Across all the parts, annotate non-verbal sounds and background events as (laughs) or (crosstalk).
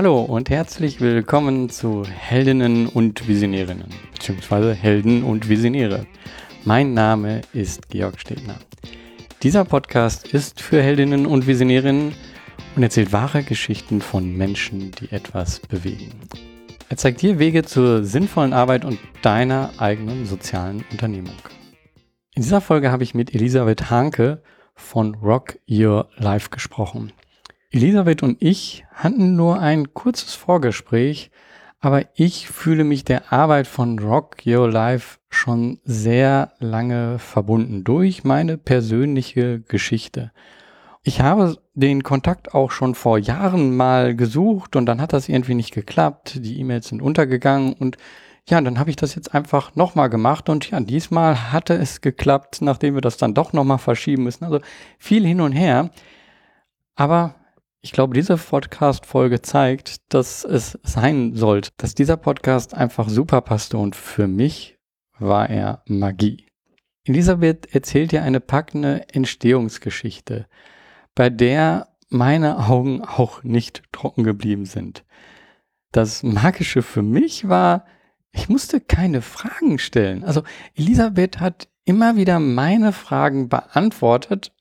Hallo und herzlich willkommen zu Heldinnen und Visionärinnen, beziehungsweise Helden und Visionäre. Mein Name ist Georg Stedner. Dieser Podcast ist für Heldinnen und Visionärinnen und erzählt wahre Geschichten von Menschen, die etwas bewegen. Er zeigt dir Wege zur sinnvollen Arbeit und deiner eigenen sozialen Unternehmung. In dieser Folge habe ich mit Elisabeth Hanke von Rock Your Life gesprochen. Elisabeth und ich hatten nur ein kurzes Vorgespräch, aber ich fühle mich der Arbeit von Rock Your Life schon sehr lange verbunden durch meine persönliche Geschichte. Ich habe den Kontakt auch schon vor Jahren mal gesucht und dann hat das irgendwie nicht geklappt. Die E-Mails sind untergegangen und ja, dann habe ich das jetzt einfach nochmal gemacht und ja, diesmal hatte es geklappt, nachdem wir das dann doch nochmal verschieben müssen. Also viel hin und her. Aber ich glaube, diese Podcast-Folge zeigt, dass es sein sollte, dass dieser Podcast einfach super passte und für mich war er Magie. Elisabeth erzählt dir eine packende Entstehungsgeschichte, bei der meine Augen auch nicht trocken geblieben sind. Das Magische für mich war, ich musste keine Fragen stellen. Also Elisabeth hat immer wieder meine Fragen beantwortet,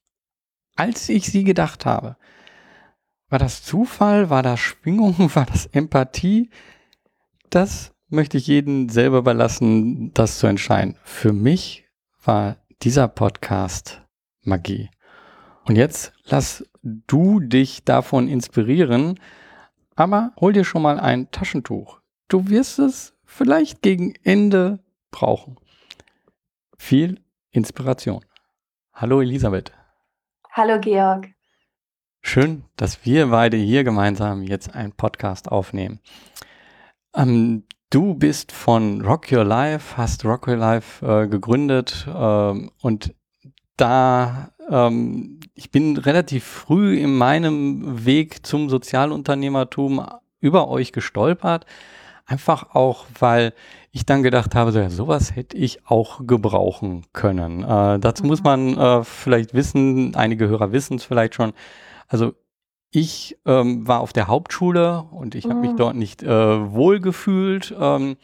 als ich sie gedacht habe. War das Zufall? War das Schwingung? (laughs) War das Empathie? Das möchte ich jedem selber überlassen, das zu entscheiden. Für mich war dieser Podcast Magie. Und jetzt lass du dich davon inspirieren, aber hol dir schon mal ein Taschentuch. Du wirst es vielleicht gegen Ende brauchen. Viel Inspiration. Hallo Elisabeth. Hallo Georg. Schön, dass wir beide hier gemeinsam jetzt einen Podcast aufnehmen. Ähm, du bist von Rock Your Life, hast Rock Your Life äh, gegründet ähm, und da ähm, ich bin relativ früh in meinem Weg zum Sozialunternehmertum über euch gestolpert. Einfach auch, weil ich dann gedacht habe, so, ja, sowas hätte ich auch gebrauchen können. Äh, dazu muss mhm. man äh, vielleicht wissen, einige Hörer wissen es vielleicht schon, also ich ähm, war auf der Hauptschule und ich habe mich mhm. dort nicht äh, wohlgefühlt, ähm,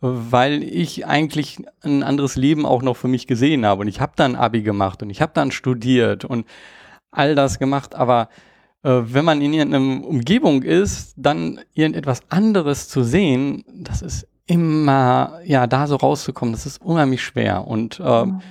weil ich eigentlich ein anderes Leben auch noch für mich gesehen habe. Und ich habe dann Abi gemacht und ich habe dann studiert und all das gemacht. Aber äh, wenn man in irgendeiner Umgebung ist, dann irgendetwas anderes zu sehen, das ist immer, ja, da so rauszukommen, das ist unheimlich schwer. Und äh, mhm.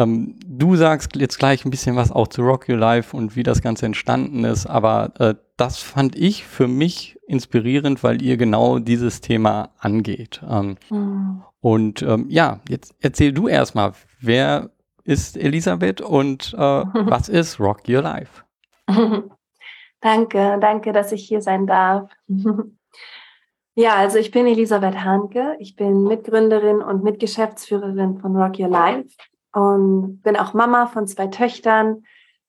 Ähm, du sagst jetzt gleich ein bisschen was auch zu Rock Your Life und wie das Ganze entstanden ist, aber äh, das fand ich für mich inspirierend, weil ihr genau dieses Thema angeht. Ähm, mhm. Und ähm, ja, jetzt erzähl du erstmal, wer ist Elisabeth und äh, (laughs) was ist Rock Your Life? (laughs) danke, danke, dass ich hier sein darf. (laughs) Ja, also ich bin Elisabeth Hanke. Ich bin Mitgründerin und Mitgeschäftsführerin von Rock Your Life und bin auch Mama von zwei Töchtern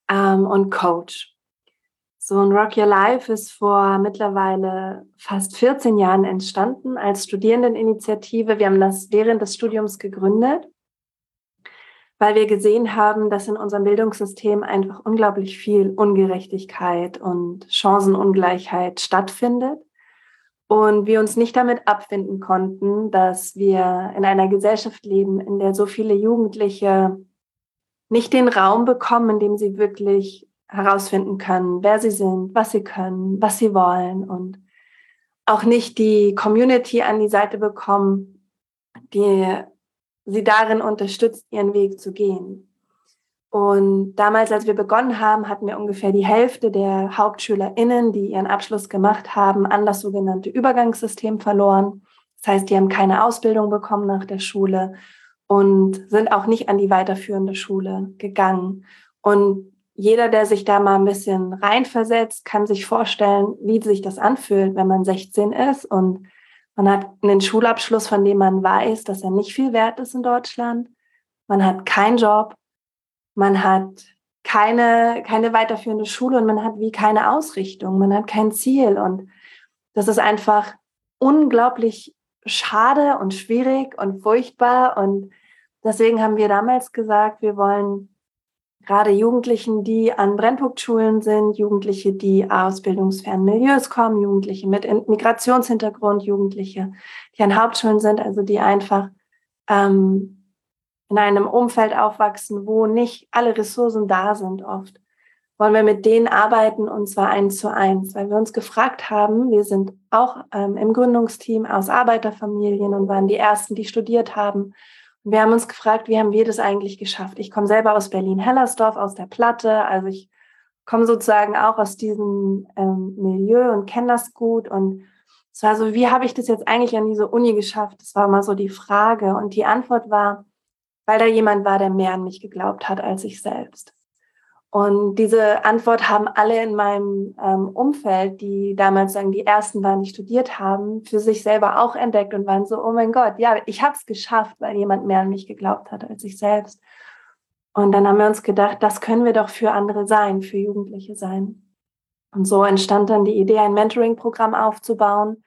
ähm, und Coach. So ein Rock Your Life ist vor mittlerweile fast 14 Jahren entstanden als Studierendeninitiative. Wir haben das während des Studiums gegründet, weil wir gesehen haben, dass in unserem Bildungssystem einfach unglaublich viel Ungerechtigkeit und Chancenungleichheit stattfindet und wir uns nicht damit abfinden konnten, dass wir in einer Gesellschaft leben, in der so viele Jugendliche nicht den Raum bekommen, in dem sie wirklich herausfinden können, wer sie sind, was sie können, was sie wollen und auch nicht die Community an die Seite bekommen, die sie darin unterstützt, ihren Weg zu gehen. Und damals, als wir begonnen haben, hatten wir ungefähr die Hälfte der HauptschülerInnen, die ihren Abschluss gemacht haben, an das sogenannte Übergangssystem verloren. Das heißt, die haben keine Ausbildung bekommen nach der Schule und sind auch nicht an die weiterführende Schule gegangen. Und jeder, der sich da mal ein bisschen reinversetzt, kann sich vorstellen, wie sich das anfühlt, wenn man 16 ist und man hat einen Schulabschluss, von dem man weiß, dass er nicht viel wert ist in Deutschland. Man hat keinen Job, man hat keine, keine weiterführende Schule und man hat wie keine Ausrichtung, man hat kein Ziel. Und das ist einfach unglaublich schade und schwierig und furchtbar. Und deswegen haben wir damals gesagt, wir wollen gerade Jugendlichen, die an Brennpunktschulen sind, Jugendliche, die aus bildungsfernen Milieus kommen, Jugendliche mit Migrationshintergrund, Jugendliche, die an Hauptschulen sind, also die einfach ähm, in einem Umfeld aufwachsen, wo nicht alle Ressourcen da sind oft. Wollen wir mit denen arbeiten und zwar eins zu eins, weil wir uns gefragt haben, wir sind auch ähm, im Gründungsteam aus Arbeiterfamilien und waren die Ersten, die studiert haben und wir haben uns gefragt, wie haben wir das eigentlich geschafft? Ich komme selber aus Berlin-Hellersdorf, aus der Platte. Also ich komme sozusagen auch aus diesem ähm, Milieu und kenne das gut. Und es war so, wie habe ich das jetzt eigentlich an diese Uni geschafft? Das war mal so die Frage. Und die Antwort war, weil da jemand war, der mehr an mich geglaubt hat als ich selbst. Und diese Antwort haben alle in meinem ähm, Umfeld, die damals sagen, die ersten waren, die studiert haben, für sich selber auch entdeckt und waren so, oh mein Gott, ja, ich habe es geschafft, weil jemand mehr an mich geglaubt hat als ich selbst. Und dann haben wir uns gedacht, das können wir doch für andere sein, für Jugendliche sein. Und so entstand dann die Idee, ein Mentoring-Programm aufzubauen,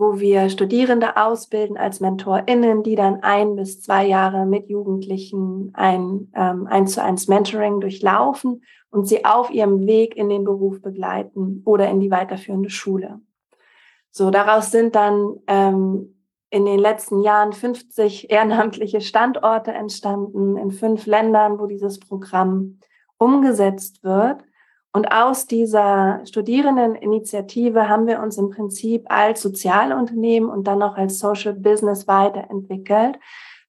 wo wir Studierende ausbilden als MentorInnen, die dann ein bis zwei Jahre mit Jugendlichen ein ähm, eins zu eins Mentoring durchlaufen und sie auf ihrem Weg in den Beruf begleiten oder in die weiterführende Schule. So, daraus sind dann ähm, in den letzten Jahren 50 ehrenamtliche Standorte entstanden in fünf Ländern, wo dieses Programm umgesetzt wird. Und aus dieser Studierendeninitiative haben wir uns im Prinzip als Sozialunternehmen und dann auch als Social Business weiterentwickelt,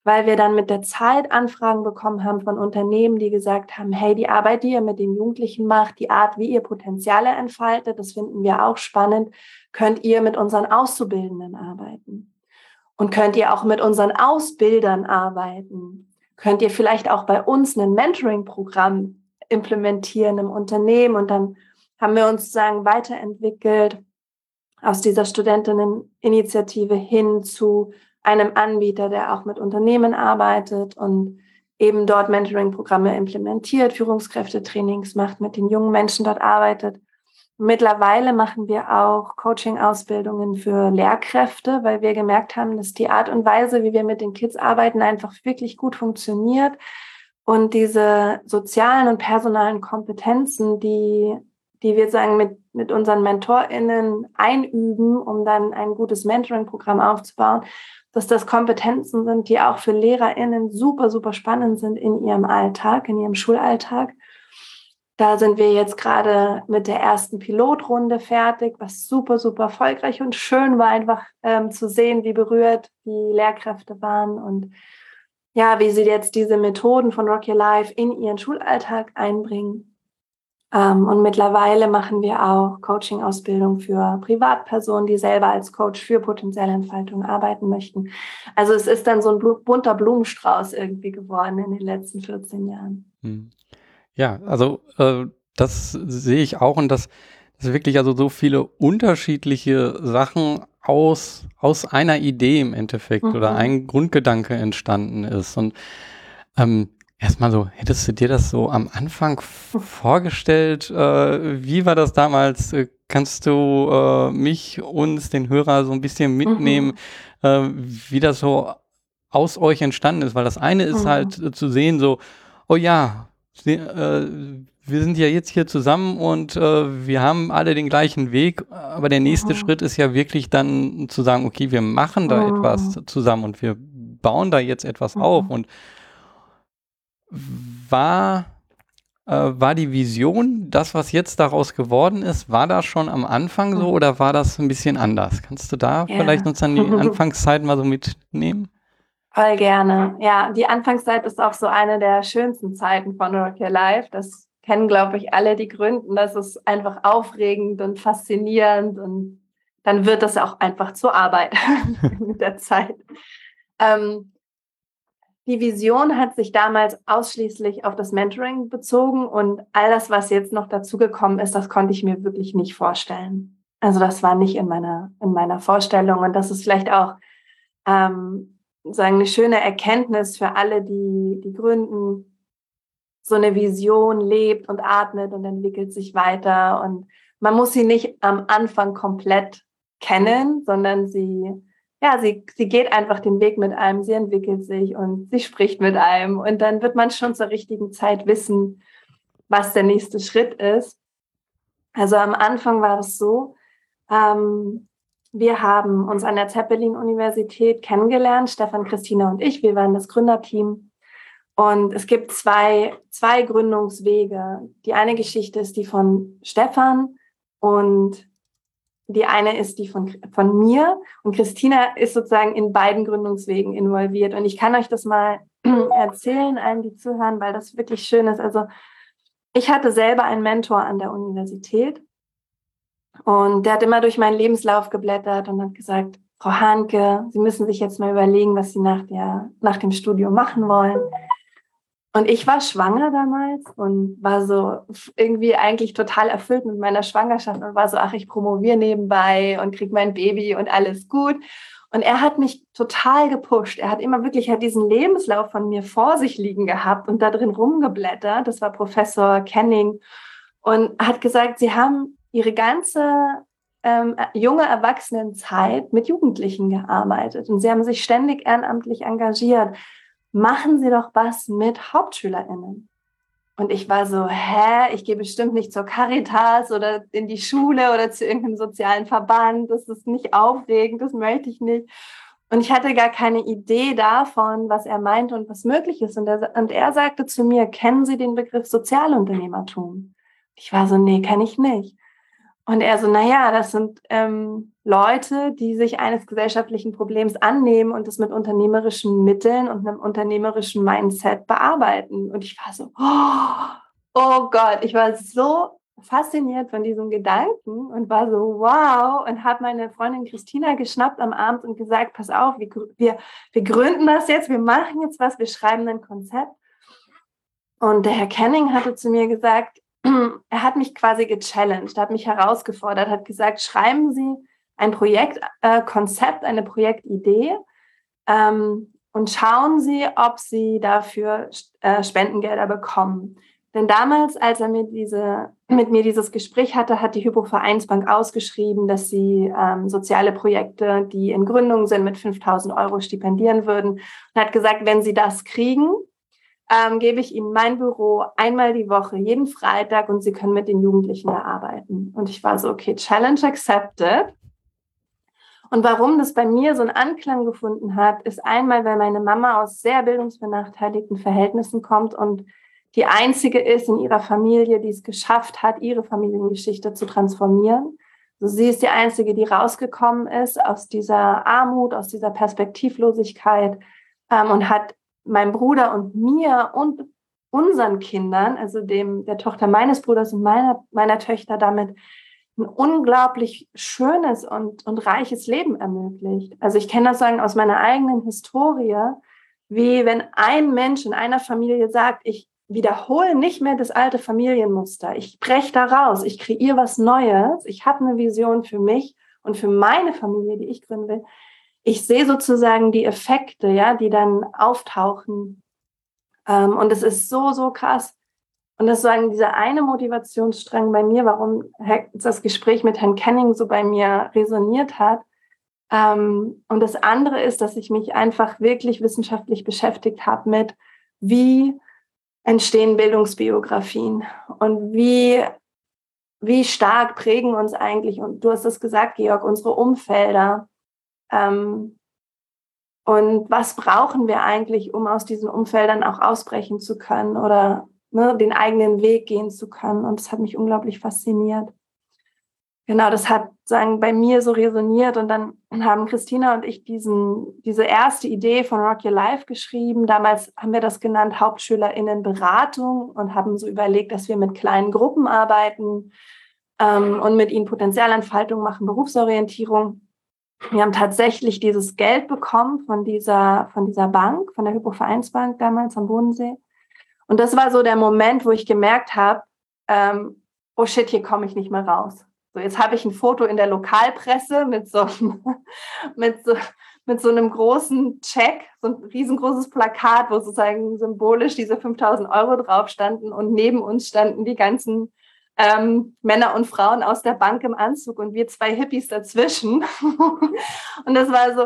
weil wir dann mit der Zeit Anfragen bekommen haben von Unternehmen, die gesagt haben, hey, die Arbeit, die ihr mit den Jugendlichen macht, die Art, wie ihr Potenziale entfaltet, das finden wir auch spannend, könnt ihr mit unseren Auszubildenden arbeiten. Und könnt ihr auch mit unseren Ausbildern arbeiten. Könnt ihr vielleicht auch bei uns ein Mentoring-Programm implementieren im Unternehmen. Und dann haben wir uns sozusagen weiterentwickelt aus dieser Studentinneninitiative hin zu einem Anbieter, der auch mit Unternehmen arbeitet und eben dort Mentoring-Programme implementiert, Führungskräftetrainings macht, mit den jungen Menschen dort arbeitet. Mittlerweile machen wir auch Coaching-Ausbildungen für Lehrkräfte, weil wir gemerkt haben, dass die Art und Weise, wie wir mit den Kids arbeiten, einfach wirklich gut funktioniert. Und diese sozialen und personalen Kompetenzen, die, die wir sagen, mit, mit unseren MentorInnen einüben, um dann ein gutes Mentoring-Programm aufzubauen, dass das Kompetenzen sind, die auch für LehrerInnen super, super spannend sind in ihrem Alltag, in ihrem Schulalltag. Da sind wir jetzt gerade mit der ersten Pilotrunde fertig, was super, super erfolgreich und schön war, einfach ähm, zu sehen, wie berührt die Lehrkräfte waren und ja, wie sie jetzt diese Methoden von Rock Your Life in ihren Schulalltag einbringen. Ähm, und mittlerweile machen wir auch Coaching-Ausbildung für Privatpersonen, die selber als Coach für potenzielle Entfaltung arbeiten möchten. Also es ist dann so ein bunter Blumenstrauß irgendwie geworden in den letzten 14 Jahren. Hm. Ja, also äh, das sehe ich auch und das, das wirklich also so viele unterschiedliche Sachen aus, aus einer Idee im Endeffekt mhm. oder ein Grundgedanke entstanden ist. Und ähm, erstmal so, hättest du dir das so am Anfang vorgestellt? Äh, wie war das damals? Äh, kannst du äh, mich, uns, den Hörer so ein bisschen mitnehmen, mhm. äh, wie das so aus euch entstanden ist? Weil das eine ist mhm. halt äh, zu sehen, so, oh ja, äh, wir sind ja jetzt hier zusammen und äh, wir haben alle den gleichen Weg, aber der nächste mhm. Schritt ist ja wirklich dann zu sagen, okay, wir machen da mhm. etwas zusammen und wir bauen da jetzt etwas mhm. auf und war äh, war die Vision, das, was jetzt daraus geworden ist, war das schon am Anfang so mhm. oder war das ein bisschen anders? Kannst du da ja. vielleicht uns an die (laughs) Anfangszeit mal so mitnehmen? Voll gerne. Ja, die Anfangszeit ist auch so eine der schönsten Zeiten von Rock Your Life. Das kennen, glaube ich, alle die Gründen. Das ist einfach aufregend und faszinierend und dann wird das auch einfach zur Arbeit (laughs) mit der Zeit. Ähm, die Vision hat sich damals ausschließlich auf das Mentoring bezogen und all das, was jetzt noch dazugekommen ist, das konnte ich mir wirklich nicht vorstellen. Also das war nicht in meiner, in meiner Vorstellung und das ist vielleicht auch ähm, sagen, eine schöne Erkenntnis für alle, die, die gründen, so eine Vision lebt und atmet und entwickelt sich weiter. Und man muss sie nicht am Anfang komplett kennen, sondern sie, ja, sie, sie geht einfach den Weg mit einem, sie entwickelt sich und sie spricht mit einem. Und dann wird man schon zur richtigen Zeit wissen, was der nächste Schritt ist. Also am Anfang war es so, ähm, wir haben uns an der Zeppelin-Universität kennengelernt, Stefan, Christina und ich. Wir waren das Gründerteam. Und es gibt zwei, zwei Gründungswege. Die eine Geschichte ist die von Stefan und die eine ist die von, von mir. Und Christina ist sozusagen in beiden Gründungswegen involviert. Und ich kann euch das mal (clears throat) erzählen, allen, die zuhören, weil das wirklich schön ist. Also ich hatte selber einen Mentor an der Universität und der hat immer durch meinen Lebenslauf geblättert und hat gesagt, Frau Hanke, Sie müssen sich jetzt mal überlegen, was Sie nach, der, nach dem Studium machen wollen. Und ich war schwanger damals und war so irgendwie eigentlich total erfüllt mit meiner Schwangerschaft und war so, ach, ich promoviere nebenbei und krieg mein Baby und alles gut. Und er hat mich total gepusht. Er hat immer wirklich hat diesen Lebenslauf von mir vor sich liegen gehabt und da drin rumgeblättert. Das war Professor Kenning und hat gesagt, Sie haben ihre ganze ähm, junge Erwachsenenzeit mit Jugendlichen gearbeitet und sie haben sich ständig ehrenamtlich engagiert. Machen Sie doch was mit HauptschülerInnen. Und ich war so, hä, ich gehe bestimmt nicht zur Caritas oder in die Schule oder zu irgendeinem sozialen Verband. Das ist nicht aufregend, das möchte ich nicht. Und ich hatte gar keine Idee davon, was er meinte und was möglich ist. Und er, und er sagte zu mir, kennen Sie den Begriff Sozialunternehmertum? Ich war so, nee, kenne ich nicht. Und er so, naja, das sind ähm, Leute, die sich eines gesellschaftlichen Problems annehmen und es mit unternehmerischen Mitteln und einem unternehmerischen Mindset bearbeiten. Und ich war so, oh, oh Gott, ich war so fasziniert von diesem Gedanken und war so, wow, und habe meine Freundin Christina geschnappt am Abend und gesagt, pass auf, wir, wir, wir gründen das jetzt, wir machen jetzt was, wir schreiben ein Konzept. Und der Herr Kenning hatte zu mir gesagt, (clears throat) er hat mich quasi gechallenged, hat mich herausgefordert, hat gesagt, schreiben Sie ein Projektkonzept, äh, eine Projektidee ähm, und schauen Sie, ob Sie dafür äh, Spendengelder bekommen. Denn damals, als er mit, diese, mit mir dieses Gespräch hatte, hat die Hypo Vereinsbank ausgeschrieben, dass sie ähm, soziale Projekte, die in Gründung sind, mit 5000 Euro stipendieren würden und hat gesagt, wenn Sie das kriegen, ähm, gebe ich Ihnen mein Büro einmal die Woche, jeden Freitag und Sie können mit den Jugendlichen da arbeiten. Und ich war so, okay, Challenge accepted. Und warum das bei mir so einen Anklang gefunden hat, ist einmal, weil meine Mama aus sehr bildungsbenachteiligten Verhältnissen kommt und die einzige ist in ihrer Familie, die es geschafft hat, ihre Familiengeschichte zu transformieren. Also sie ist die einzige, die rausgekommen ist aus dieser Armut, aus dieser Perspektivlosigkeit ähm, und hat meinem Bruder und mir und unseren Kindern, also dem der Tochter meines Bruders und meiner meiner Töchter damit ein unglaublich schönes und, und reiches Leben ermöglicht. Also ich kenne das sagen aus meiner eigenen Historie, wie wenn ein Mensch in einer Familie sagt, ich wiederhole nicht mehr das alte Familienmuster, ich breche da raus, ich kreiere was Neues, ich habe eine Vision für mich und für meine Familie, die ich gründen will, ich sehe sozusagen die Effekte, ja, die dann auftauchen. Ähm, und es ist so, so krass. Und das sozusagen dieser eine Motivationsstrang bei mir, warum das Gespräch mit Herrn Kenning so bei mir resoniert hat. Ähm, und das andere ist, dass ich mich einfach wirklich wissenschaftlich beschäftigt habe mit, wie entstehen Bildungsbiografien und wie, wie stark prägen uns eigentlich, und du hast es gesagt, Georg, unsere Umfelder ähm, und was brauchen wir eigentlich, um aus diesen Umfeldern auch ausbrechen zu können oder ne, den eigenen Weg gehen zu können? Und das hat mich unglaublich fasziniert. Genau, das hat sagen bei mir so resoniert und dann haben Christina und ich diesen, diese erste Idee von Rock Your Life geschrieben. Damals haben wir das genannt HauptschülerInnenberatung und haben so überlegt, dass wir mit kleinen Gruppen arbeiten ähm, und mit ihnen Potenzialentfaltung machen, Berufsorientierung. Wir haben tatsächlich dieses Geld bekommen von dieser, von dieser Bank, von der Hypovereinsbank damals am Bodensee. Und das war so der Moment, wo ich gemerkt habe, ähm, oh shit, hier komme ich nicht mehr raus. So, jetzt habe ich ein Foto in der Lokalpresse mit so, (laughs) mit so, mit so einem großen Check, so ein riesengroßes Plakat, wo sozusagen symbolisch diese 5000 Euro drauf standen und neben uns standen die ganzen ähm, Männer und Frauen aus der Bank im Anzug und wir zwei Hippies dazwischen. (laughs) und das war so,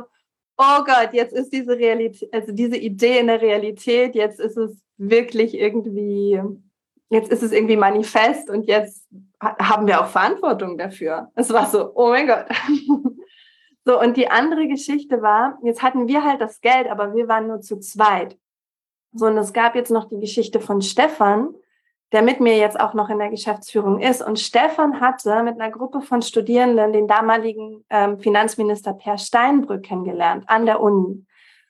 oh Gott, jetzt ist diese Realität, also diese Idee in der Realität, jetzt ist es wirklich irgendwie jetzt ist es irgendwie manifest und jetzt haben wir auch Verantwortung dafür. Es war so, oh mein Gott. (laughs) so, und die andere Geschichte war, jetzt hatten wir halt das Geld, aber wir waren nur zu zweit. So, und es gab jetzt noch die Geschichte von Stefan, der mit mir jetzt auch noch in der Geschäftsführung ist. Und Stefan hatte mit einer Gruppe von Studierenden den damaligen ähm, Finanzminister Per Steinbrück kennengelernt an der Uni.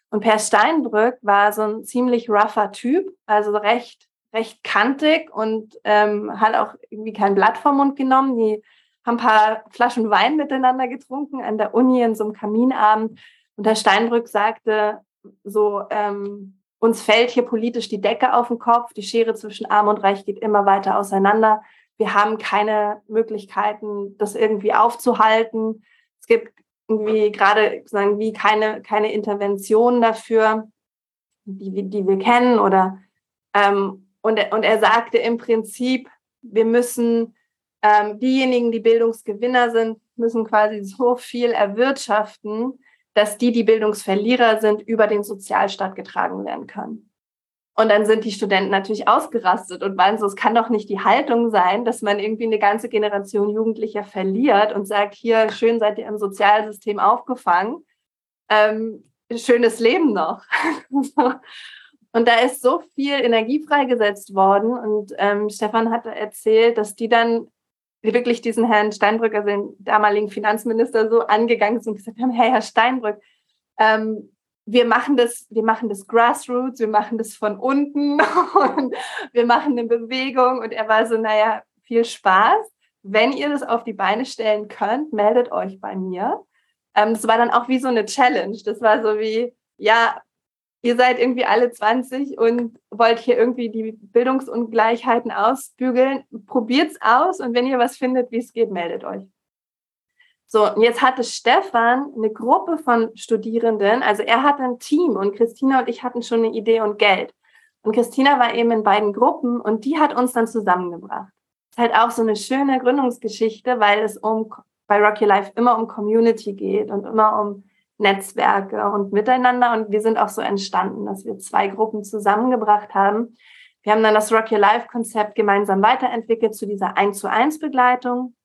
Und Per Steinbrück war so ein ziemlich rougher Typ, also recht, recht kantig und ähm, hat auch irgendwie kein Blatt vom Mund genommen. Die haben ein paar Flaschen Wein miteinander getrunken an der Uni in so einem Kaminabend. Und Herr Steinbrück sagte so, ähm, uns fällt hier politisch die Decke auf den Kopf, die Schere zwischen Arm und Reich geht immer weiter auseinander. Wir haben keine Möglichkeiten, das irgendwie aufzuhalten. Es gibt irgendwie gerade sagen wie keine, keine Intervention dafür, die, die wir kennen. Oder ähm, und, und er sagte im Prinzip, wir müssen ähm, diejenigen, die Bildungsgewinner sind, müssen quasi so viel erwirtschaften, dass die, die Bildungsverlierer sind, über den Sozialstaat getragen werden können. Und dann sind die Studenten natürlich ausgerastet und meinen so, es kann doch nicht die Haltung sein, dass man irgendwie eine ganze Generation Jugendlicher verliert und sagt, hier, schön seid ihr im Sozialsystem aufgefangen. Ähm, schönes Leben noch. (laughs) und da ist so viel Energie freigesetzt worden. Und ähm, Stefan hatte erzählt, dass die dann wirklich diesen Herrn Steinbrück, also den damaligen Finanzminister, so angegangen sind und gesagt haben, hey, Herr Steinbrück, ähm, wir machen das, wir machen das Grassroots, wir machen das von unten (laughs) und wir machen eine Bewegung. Und er war so, naja, viel Spaß. Wenn ihr das auf die Beine stellen könnt, meldet euch bei mir. Ähm, das war dann auch wie so eine Challenge. Das war so wie, ja, ihr seid irgendwie alle 20 und wollt hier irgendwie die Bildungsungleichheiten ausbügeln. Probiert's aus und wenn ihr was findet, wie es geht, meldet euch. So, und jetzt hatte Stefan eine Gruppe von Studierenden, also er hatte ein Team und Christina und ich hatten schon eine Idee und Geld. Und Christina war eben in beiden Gruppen und die hat uns dann zusammengebracht. Ist halt auch so eine schöne Gründungsgeschichte, weil es um bei Rocky Life immer um Community geht und immer um Netzwerke und Miteinander. Und wir sind auch so entstanden, dass wir zwei Gruppen zusammengebracht haben. Wir haben dann das Rock Your Life Konzept gemeinsam weiterentwickelt zu dieser 1 zu 1 Begleitung.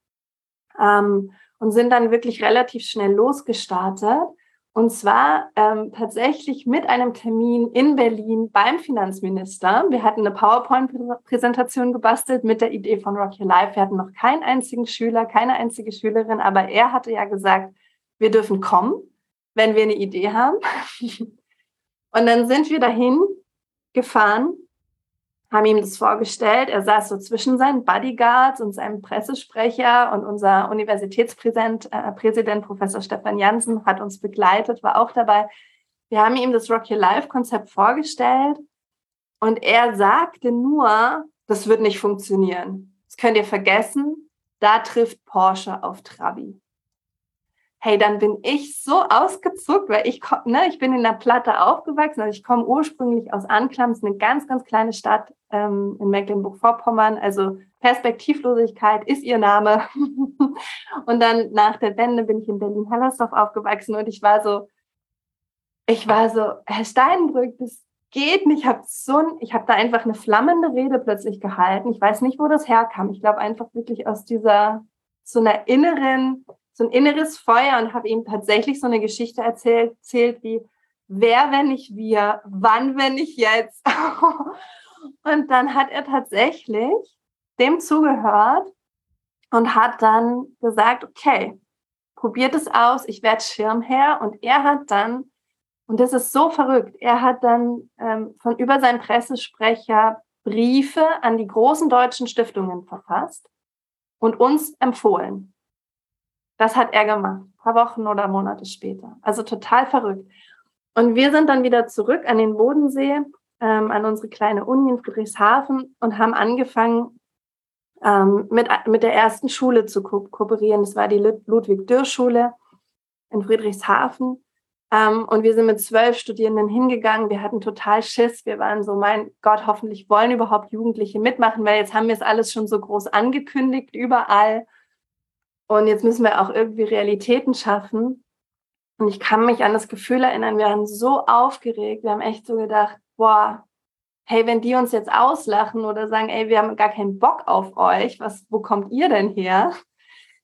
Ähm, und sind dann wirklich relativ schnell losgestartet. Und zwar ähm, tatsächlich mit einem Termin in Berlin beim Finanzminister. Wir hatten eine PowerPoint-Präsentation gebastelt mit der Idee von Rock Your Life. Wir hatten noch keinen einzigen Schüler, keine einzige Schülerin, aber er hatte ja gesagt, wir dürfen kommen, wenn wir eine Idee haben. Und dann sind wir dahin gefahren haben ihm das vorgestellt. Er saß so zwischen seinen Bodyguards und seinem Pressesprecher und unser Universitätspräsident, äh, Präsident Professor Stefan Jansen hat uns begleitet, war auch dabei. Wir haben ihm das Rock Your Life Konzept vorgestellt und er sagte nur, das wird nicht funktionieren. Das könnt ihr vergessen. Da trifft Porsche auf Trabi hey, dann bin ich so ausgezuckt, weil ich, ne, ich bin in der Platte aufgewachsen. Also ich komme ursprünglich aus Anklamms, eine ganz, ganz kleine Stadt ähm, in Mecklenburg-Vorpommern. Also Perspektivlosigkeit ist ihr Name. (laughs) und dann nach der Wende bin ich in Berlin-Hellersdorf aufgewachsen und ich war so, ich war so, Herr Steinbrück, das geht nicht. Ich habe so ich habe da einfach eine flammende Rede plötzlich gehalten. Ich weiß nicht, wo das herkam. Ich glaube einfach wirklich aus dieser so einer inneren so ein inneres Feuer und habe ihm tatsächlich so eine Geschichte erzählt, erzählt wie, wer, wenn nicht wir, wann, wenn nicht jetzt. (laughs) und dann hat er tatsächlich dem zugehört und hat dann gesagt, okay, probiert es aus, ich werde Schirmherr. Und er hat dann, und das ist so verrückt, er hat dann ähm, von über seinen Pressesprecher Briefe an die großen deutschen Stiftungen verfasst und uns empfohlen. Das hat er gemacht, paar Wochen oder Monate später. Also total verrückt. Und wir sind dann wieder zurück an den Bodensee, ähm, an unsere kleine Uni in Friedrichshafen und haben angefangen, ähm, mit, mit der ersten Schule zu ko kooperieren. Das war die Ludwig-Dürr-Schule in Friedrichshafen. Ähm, und wir sind mit zwölf Studierenden hingegangen. Wir hatten total Schiss. Wir waren so, mein Gott, hoffentlich wollen überhaupt Jugendliche mitmachen, weil jetzt haben wir es alles schon so groß angekündigt, überall. Und jetzt müssen wir auch irgendwie Realitäten schaffen. Und ich kann mich an das Gefühl erinnern, wir waren so aufgeregt, wir haben echt so gedacht, boah, hey, wenn die uns jetzt auslachen oder sagen, ey, wir haben gar keinen Bock auf euch, was, wo kommt ihr denn her?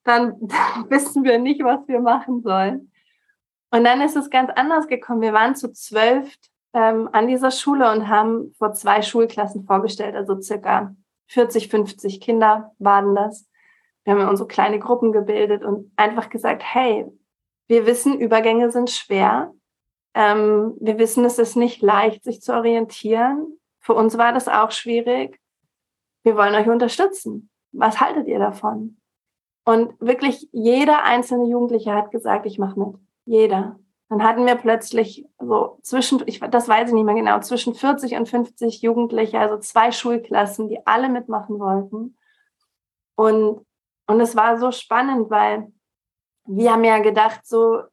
Dann, (laughs) dann wissen wir nicht, was wir machen sollen. Und dann ist es ganz anders gekommen. Wir waren zu zwölf ähm, an dieser Schule und haben vor zwei Schulklassen vorgestellt, also circa 40, 50 Kinder waren das. Wir haben unsere kleine Gruppen gebildet und einfach gesagt, hey, wir wissen, Übergänge sind schwer. Ähm, wir wissen, es ist nicht leicht, sich zu orientieren. Für uns war das auch schwierig. Wir wollen euch unterstützen. Was haltet ihr davon? Und wirklich jeder einzelne Jugendliche hat gesagt, ich mache mit. Jeder. Dann hatten wir plötzlich so zwischen, ich, das weiß ich nicht mehr genau, zwischen 40 und 50 Jugendliche, also zwei Schulklassen, die alle mitmachen wollten. Und, und es war so spannend, weil wir haben ja gedacht, so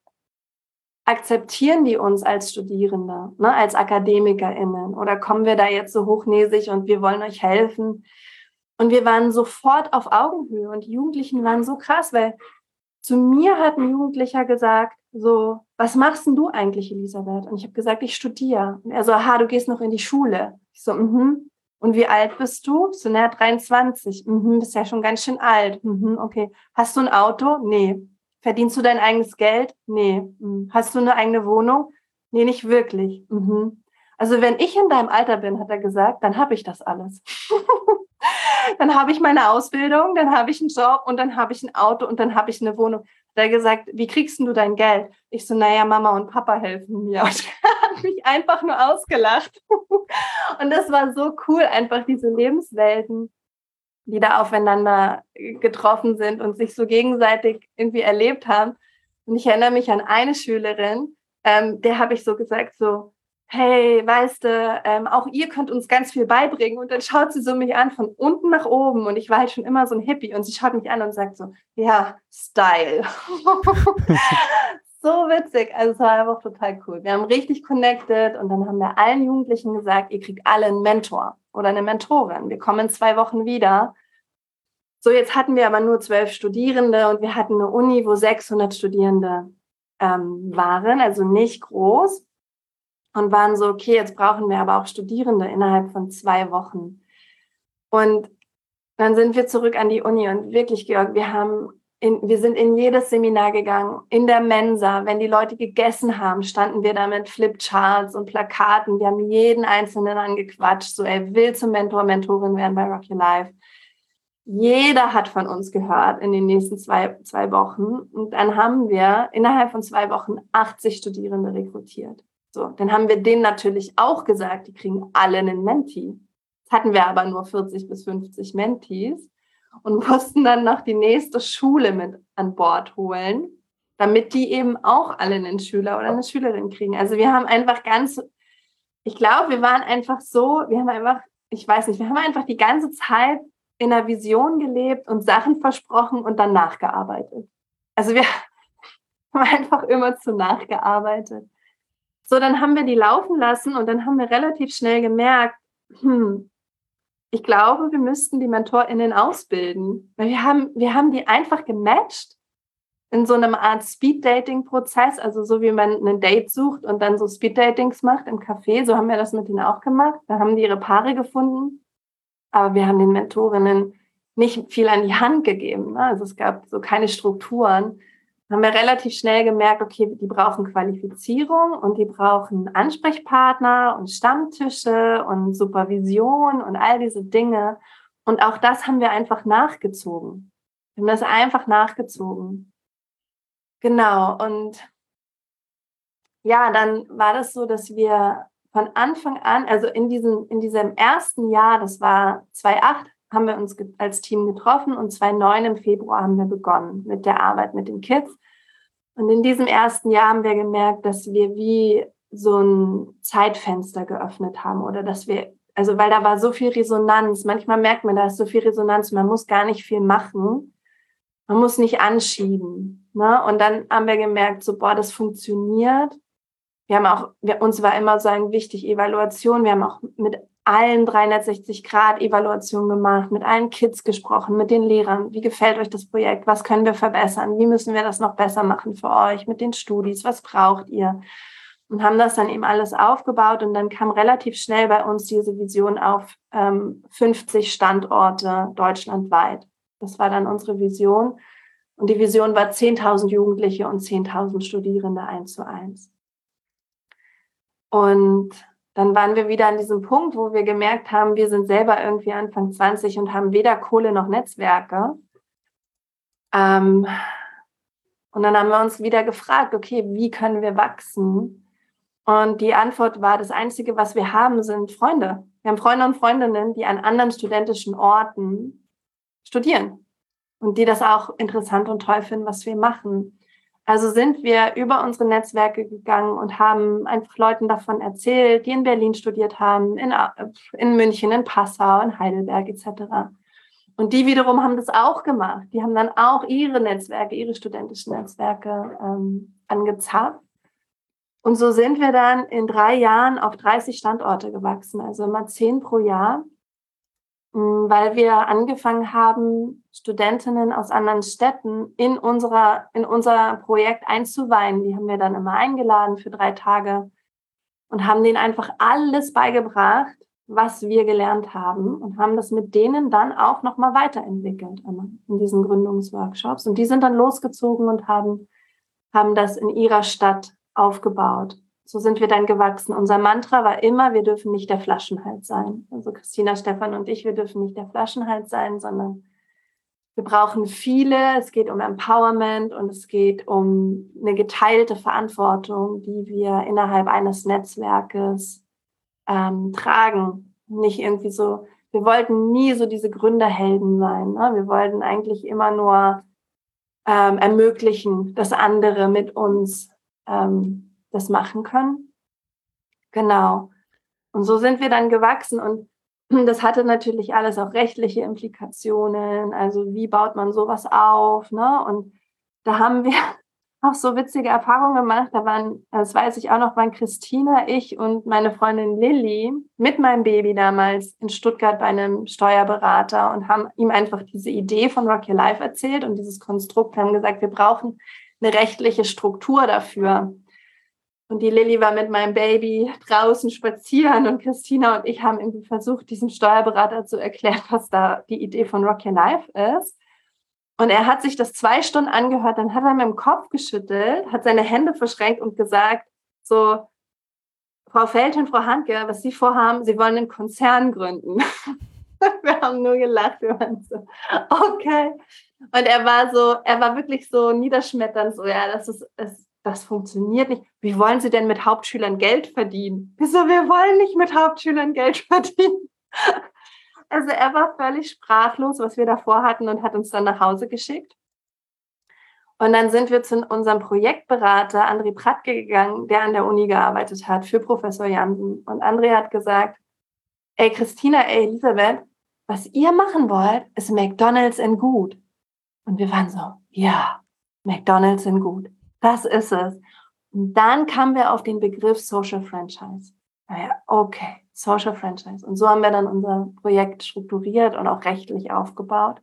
akzeptieren die uns als Studierende, ne, als AkademikerInnen oder kommen wir da jetzt so hochnäsig und wir wollen euch helfen? Und wir waren sofort auf Augenhöhe und die Jugendlichen waren so krass, weil zu mir hat ein Jugendlicher gesagt, so, was machst denn du eigentlich, Elisabeth? Und ich habe gesagt, ich studiere. Und er so, aha, du gehst noch in die Schule. Ich so, mhm. Und wie alt bist du? So, naja, 23. Mhm, bist ja schon ganz schön alt. Mhm, okay. Hast du ein Auto? Nee. Verdienst du dein eigenes Geld? Nee. Mhm. Hast du eine eigene Wohnung? Nee, nicht wirklich. Mhm. Also wenn ich in deinem Alter bin, hat er gesagt, dann habe ich das alles. (laughs) dann habe ich meine Ausbildung, dann habe ich einen Job und dann habe ich ein Auto und dann habe ich eine Wohnung der gesagt, wie kriegst du dein Geld? Ich so, naja, Mama und Papa helfen mir. (laughs) Und er hat mich einfach nur ausgelacht. (laughs) Und das war so cool, einfach diese Lebenswelten, die da aufeinander getroffen sind und sich so gegenseitig irgendwie erlebt haben. Und ich erinnere mich an eine Schülerin, ähm, der habe ich so gesagt, so, hey, weißt du, ähm, auch ihr könnt uns ganz viel beibringen. Und dann schaut sie so mich an von unten nach oben und ich war halt schon immer so ein Hippie und sie schaut mich an und sagt so, ja, Style. (laughs) so witzig. Also es war einfach total cool. Wir haben richtig connected und dann haben wir allen Jugendlichen gesagt, ihr kriegt alle einen Mentor oder eine Mentorin. Wir kommen in zwei Wochen wieder. So, jetzt hatten wir aber nur zwölf Studierende und wir hatten eine Uni, wo 600 Studierende ähm, waren, also nicht groß und waren so, okay, jetzt brauchen wir aber auch Studierende innerhalb von zwei Wochen. Und dann sind wir zurück an die Uni und wirklich, Georg, wir haben in, wir sind in jedes Seminar gegangen, in der Mensa. Wenn die Leute gegessen haben, standen wir da mit Flipcharts und Plakaten. Wir haben jeden Einzelnen angequatscht, so er will zum Mentor, Mentorin werden bei Rock Your Life. Jeder hat von uns gehört in den nächsten zwei, zwei Wochen. Und dann haben wir innerhalb von zwei Wochen 80 Studierende rekrutiert. So, dann haben wir denen natürlich auch gesagt, die kriegen alle einen Menti. Jetzt hatten wir aber nur 40 bis 50 Mentis und (laughs) mussten dann noch die nächste Schule mit an Bord holen, damit die eben auch alle einen Schüler oder eine Schülerin kriegen. Also wir haben einfach ganz, ich glaube, wir waren einfach so, wir haben einfach, ich weiß nicht, wir haben einfach die ganze Zeit in einer Vision gelebt und Sachen versprochen und dann nachgearbeitet. Also wir (laughs) haben einfach immer zu nachgearbeitet. So, dann haben wir die laufen lassen und dann haben wir relativ schnell gemerkt, hm, ich glaube, wir müssten die MentorInnen ausbilden. Weil wir haben, wir haben die einfach gematcht in so einem Art Speed-Dating-Prozess, also so wie man ein Date sucht und dann so Speed-Datings macht im Café. So haben wir das mit denen auch gemacht. Da haben die ihre Paare gefunden. Aber wir haben den Mentorinnen nicht viel an die Hand gegeben. Ne? Also es gab so keine Strukturen haben wir relativ schnell gemerkt, okay, die brauchen Qualifizierung und die brauchen Ansprechpartner und Stammtische und Supervision und all diese Dinge. Und auch das haben wir einfach nachgezogen. Wir haben das einfach nachgezogen. Genau. Und ja, dann war das so, dass wir von Anfang an, also in diesem, in diesem ersten Jahr, das war 2008, haben wir uns als Team getroffen und 2009 im Februar haben wir begonnen mit der Arbeit mit den Kids. Und in diesem ersten Jahr haben wir gemerkt, dass wir wie so ein Zeitfenster geöffnet haben oder dass wir, also weil da war so viel Resonanz. Manchmal merkt man, da ist so viel Resonanz, man muss gar nicht viel machen. Man muss nicht anschieben. Ne? Und dann haben wir gemerkt, so, boah, das funktioniert. Wir haben auch, wir, uns war immer so ein wichtig Evaluation. Wir haben auch mit allen 360-Grad-Evaluationen gemacht, mit allen Kids gesprochen, mit den Lehrern. Wie gefällt euch das Projekt? Was können wir verbessern? Wie müssen wir das noch besser machen für euch mit den Studis? Was braucht ihr? und haben das dann eben alles aufgebaut. Und dann kam relativ schnell bei uns diese Vision auf ähm, 50 Standorte deutschlandweit. Das war dann unsere Vision. Und die Vision war 10.000 Jugendliche und 10.000 Studierende eins zu eins. Und dann waren wir wieder an diesem Punkt, wo wir gemerkt haben, wir sind selber irgendwie Anfang 20 und haben weder Kohle noch Netzwerke. Ähm, und dann haben wir uns wieder gefragt, okay, wie können wir wachsen? Und die Antwort war, das Einzige, was wir haben, sind Freunde. Wir haben Freunde und Freundinnen, die an anderen studentischen Orten studieren und die das auch interessant und toll finden, was wir machen. Also sind wir über unsere Netzwerke gegangen und haben einfach Leuten davon erzählt, die in Berlin studiert haben, in, in München, in Passau, in Heidelberg etc. Und die wiederum haben das auch gemacht. Die haben dann auch ihre Netzwerke, ihre studentischen Netzwerke ähm, angezapft. Und so sind wir dann in drei Jahren auf 30 Standorte gewachsen, also immer zehn pro Jahr, weil wir angefangen haben, Studentinnen aus anderen Städten in, unserer, in unser Projekt einzuweihen. Die haben wir dann immer eingeladen für drei Tage und haben denen einfach alles beigebracht, was wir gelernt haben und haben das mit denen dann auch nochmal weiterentwickelt in diesen Gründungsworkshops. Und die sind dann losgezogen und haben, haben das in ihrer Stadt aufgebaut. So sind wir dann gewachsen. Unser Mantra war immer, wir dürfen nicht der Flaschenhals sein. Also Christina, Stefan und ich, wir dürfen nicht der Flaschenhals sein, sondern wir brauchen viele. Es geht um Empowerment und es geht um eine geteilte Verantwortung, die wir innerhalb eines Netzwerkes ähm, tragen. Nicht irgendwie so, wir wollten nie so diese Gründerhelden sein. Ne? Wir wollten eigentlich immer nur ähm, ermöglichen, dass andere mit uns ähm, das machen können. Genau. Und so sind wir dann gewachsen und (clears throat) das hatte natürlich alles auch rechtliche Implikationen. Also wie baut man sowas auf? Ne? Und da haben wir (laughs) auch so witzige Erfahrungen gemacht. Da waren, das weiß ich auch noch, waren Christina, ich und meine Freundin Lilly mit meinem Baby damals in Stuttgart bei einem Steuerberater und haben ihm einfach diese Idee von Rock Your Life erzählt und dieses Konstrukt haben gesagt, wir brauchen eine rechtliche Struktur dafür. Und die Lilly war mit meinem Baby draußen spazieren und Christina und ich haben irgendwie versucht, diesem Steuerberater zu erklären, (laughs) was da die Idee von Rock Your Life ist. Und er hat sich das zwei Stunden angehört, dann hat er mit dem Kopf geschüttelt, hat seine Hände verschränkt und gesagt, so, Frau Felten, Frau Handke, was Sie vorhaben, Sie wollen einen Konzern gründen. (laughs) wir haben nur gelacht, wir waren so, okay. Und er war so, er war wirklich so niederschmetternd, so, ja, das ist, das, das funktioniert nicht. Wie wollen Sie denn mit Hauptschülern Geld verdienen? Wieso, wir wollen nicht mit Hauptschülern Geld (laughs) verdienen. Also er war völlig sprachlos, was wir davor hatten und hat uns dann nach Hause geschickt. Und dann sind wir zu unserem Projektberater André Pratke gegangen, der an der Uni gearbeitet hat für Professor Jansen. Und André hat gesagt, ey Christina, ey Elisabeth, was ihr machen wollt, ist McDonald's in gut. Und wir waren so, ja, McDonald's in gut. Das ist es. Und dann kamen wir auf den Begriff Social Franchise. Ja, okay, Social Franchise. Und so haben wir dann unser Projekt strukturiert und auch rechtlich aufgebaut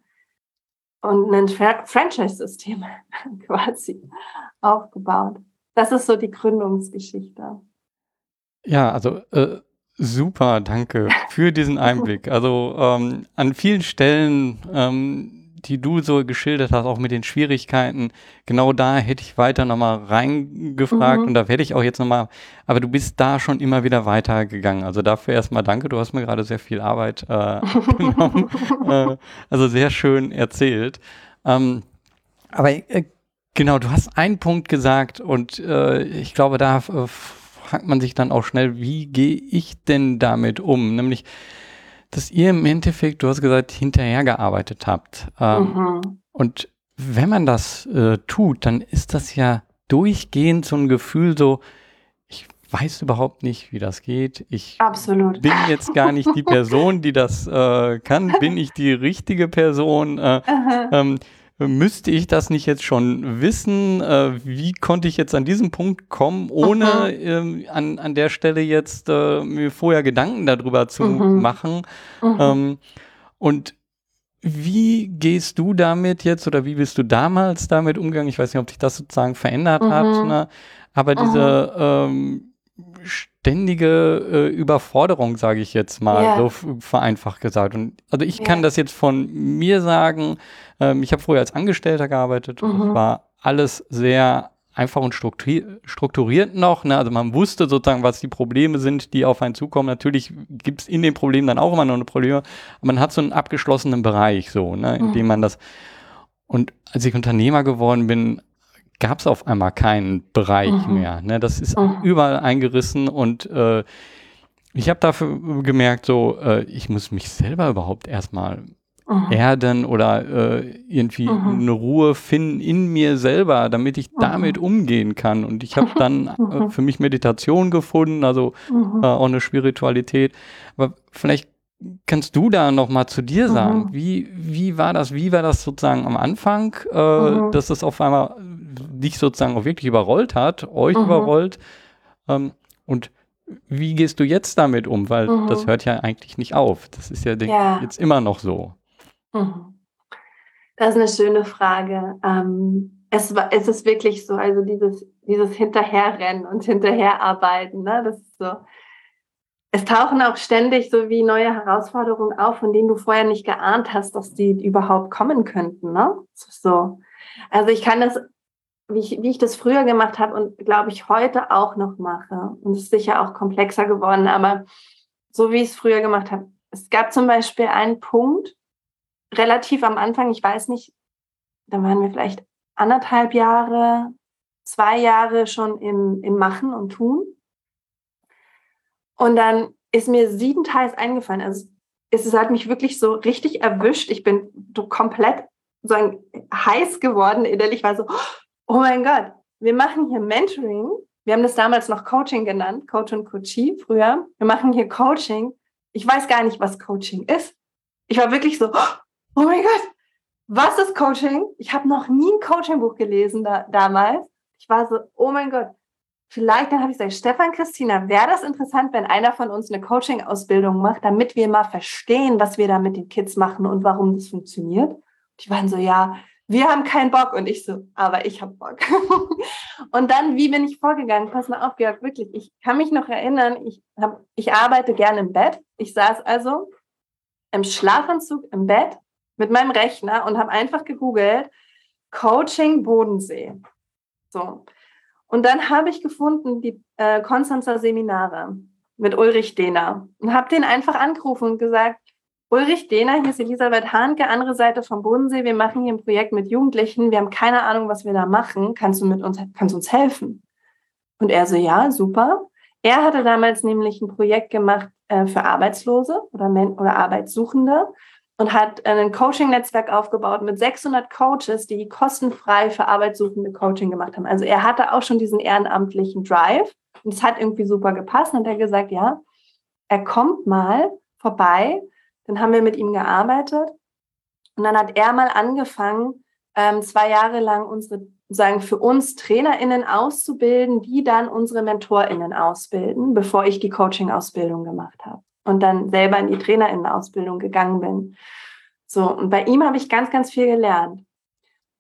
und ein Franchise-System (laughs) quasi aufgebaut. Das ist so die Gründungsgeschichte. Ja, also äh, super, danke für diesen (laughs) Einblick. Also ähm, an vielen Stellen ähm, die du so geschildert hast, auch mit den Schwierigkeiten, genau da hätte ich weiter nochmal reingefragt mhm. und da werde ich auch jetzt nochmal, aber du bist da schon immer wieder weitergegangen. Also dafür erstmal danke, du hast mir gerade sehr viel Arbeit äh, (laughs) genommen. äh, also sehr schön erzählt. Ähm, aber äh, genau, du hast einen Punkt gesagt und äh, ich glaube, da äh, fragt man sich dann auch schnell, wie gehe ich denn damit um? Nämlich, dass ihr im Endeffekt, du hast gesagt, hinterhergearbeitet habt. Ähm, mhm. Und wenn man das äh, tut, dann ist das ja durchgehend so ein Gefühl so, ich weiß überhaupt nicht, wie das geht. Ich Absolut. bin jetzt gar nicht die (laughs) Person, die das äh, kann. Bin ich die richtige Person? Äh, ähm, müsste ich das nicht jetzt schon wissen? Äh, wie konnte ich jetzt an diesen Punkt kommen, ohne äh, an, an der Stelle jetzt äh, mir vorher Gedanken darüber zu mhm. machen? Mhm. Ähm, und wie gehst du damit jetzt oder wie bist du damals damit umgegangen? Ich weiß nicht, ob sich das sozusagen verändert mhm. hat, ne? aber diese, ähm, ständige äh, Überforderung, sage ich jetzt mal, ja. so vereinfacht gesagt. Und also ich ja. kann das jetzt von mir sagen. Ähm, ich habe früher als Angestellter gearbeitet und mhm. war alles sehr einfach und strukturiert noch. Ne? Also man wusste sozusagen, was die Probleme sind, die auf einen zukommen. Natürlich gibt es in den Problemen dann auch immer noch eine Probleme, aber man hat so einen abgeschlossenen Bereich so, ne? in dem mhm. man das. Und als ich Unternehmer geworden bin, gab es auf einmal keinen Bereich mhm. mehr. Ne? Das ist mhm. überall eingerissen und äh, ich habe dafür gemerkt, so, äh, ich muss mich selber überhaupt erstmal mhm. erden oder äh, irgendwie mhm. eine Ruhe finden in mir selber, damit ich damit mhm. umgehen kann. Und ich habe dann (laughs) äh, mhm. für mich Meditation gefunden, also äh, auch eine Spiritualität. Aber vielleicht kannst du da noch mal zu dir sagen, wie, wie war das, wie war das sozusagen am Anfang, äh, dass das auf einmal dich sozusagen auch wirklich überrollt hat, euch überrollt ähm, und wie gehst du jetzt damit um? Weil mhm. das hört ja eigentlich nicht auf. Das ist ja, ja. jetzt immer noch so. Mhm. Das ist eine schöne Frage. Ähm, es, es ist wirklich so, also dieses, dieses Hinterherrennen und Hinterherarbeiten, ne? das ist so. Es tauchen auch ständig so wie neue Herausforderungen auf, von denen du vorher nicht geahnt hast, dass die überhaupt kommen könnten. Ne? So. Also ich kann das, wie ich, wie ich das früher gemacht habe und glaube ich heute auch noch mache. Und es ist sicher auch komplexer geworden, aber so wie ich es früher gemacht habe. Es gab zum Beispiel einen Punkt, relativ am Anfang, ich weiß nicht, da waren wir vielleicht anderthalb Jahre, zwei Jahre schon im, im Machen und Tun. Und dann ist mir siebenteils eingefallen. Also es hat mich wirklich so richtig erwischt. Ich bin so komplett so ein heiß geworden innerlich, war so, oh mein Gott, wir machen hier Mentoring. Wir haben das damals noch Coaching genannt, Coach und Coachie früher. Wir machen hier Coaching. Ich weiß gar nicht, was Coaching ist. Ich war wirklich so, oh mein Gott, was ist Coaching? Ich habe noch nie ein Coaching-Buch gelesen da, damals. Ich war so, oh mein Gott, vielleicht, dann habe ich gesagt, Stefan, Christina, wäre das interessant, wenn einer von uns eine Coaching-Ausbildung macht, damit wir mal verstehen, was wir da mit den Kids machen und warum das funktioniert? Die waren so, ja, wir haben keinen Bock. Und ich so, aber ich habe Bock. (laughs) und dann, wie bin ich vorgegangen? Pass mal auf, Georg, wirklich. Ich kann mich noch erinnern, ich, hab, ich arbeite gerne im Bett. Ich saß also im Schlafanzug im Bett mit meinem Rechner und habe einfach gegoogelt Coaching Bodensee. So. Und dann habe ich gefunden die äh, Konstanzer Seminare mit Ulrich Dehner und habe den einfach angerufen und gesagt, Ulrich Dehner, hier ist Elisabeth Hahnke, andere Seite vom Bodensee. Wir machen hier ein Projekt mit Jugendlichen. Wir haben keine Ahnung, was wir da machen. Kannst du mit uns, kannst uns helfen? Und er so, ja, super. Er hatte damals nämlich ein Projekt gemacht äh, für Arbeitslose oder, oder Arbeitssuchende und hat ein Coaching-Netzwerk aufgebaut mit 600 Coaches, die kostenfrei für Arbeitssuchende Coaching gemacht haben. Also er hatte auch schon diesen ehrenamtlichen Drive und es hat irgendwie super gepasst. Und hat er gesagt, ja, er kommt mal vorbei. Dann haben wir mit ihm gearbeitet und dann hat er mal angefangen, ähm, zwei Jahre lang unsere sagen für uns TrainerInnen auszubilden, die dann unsere MentorInnen ausbilden, bevor ich die Coaching-Ausbildung gemacht habe und dann selber in die Trainerinnenausbildung gegangen bin. So, und bei ihm habe ich ganz, ganz viel gelernt.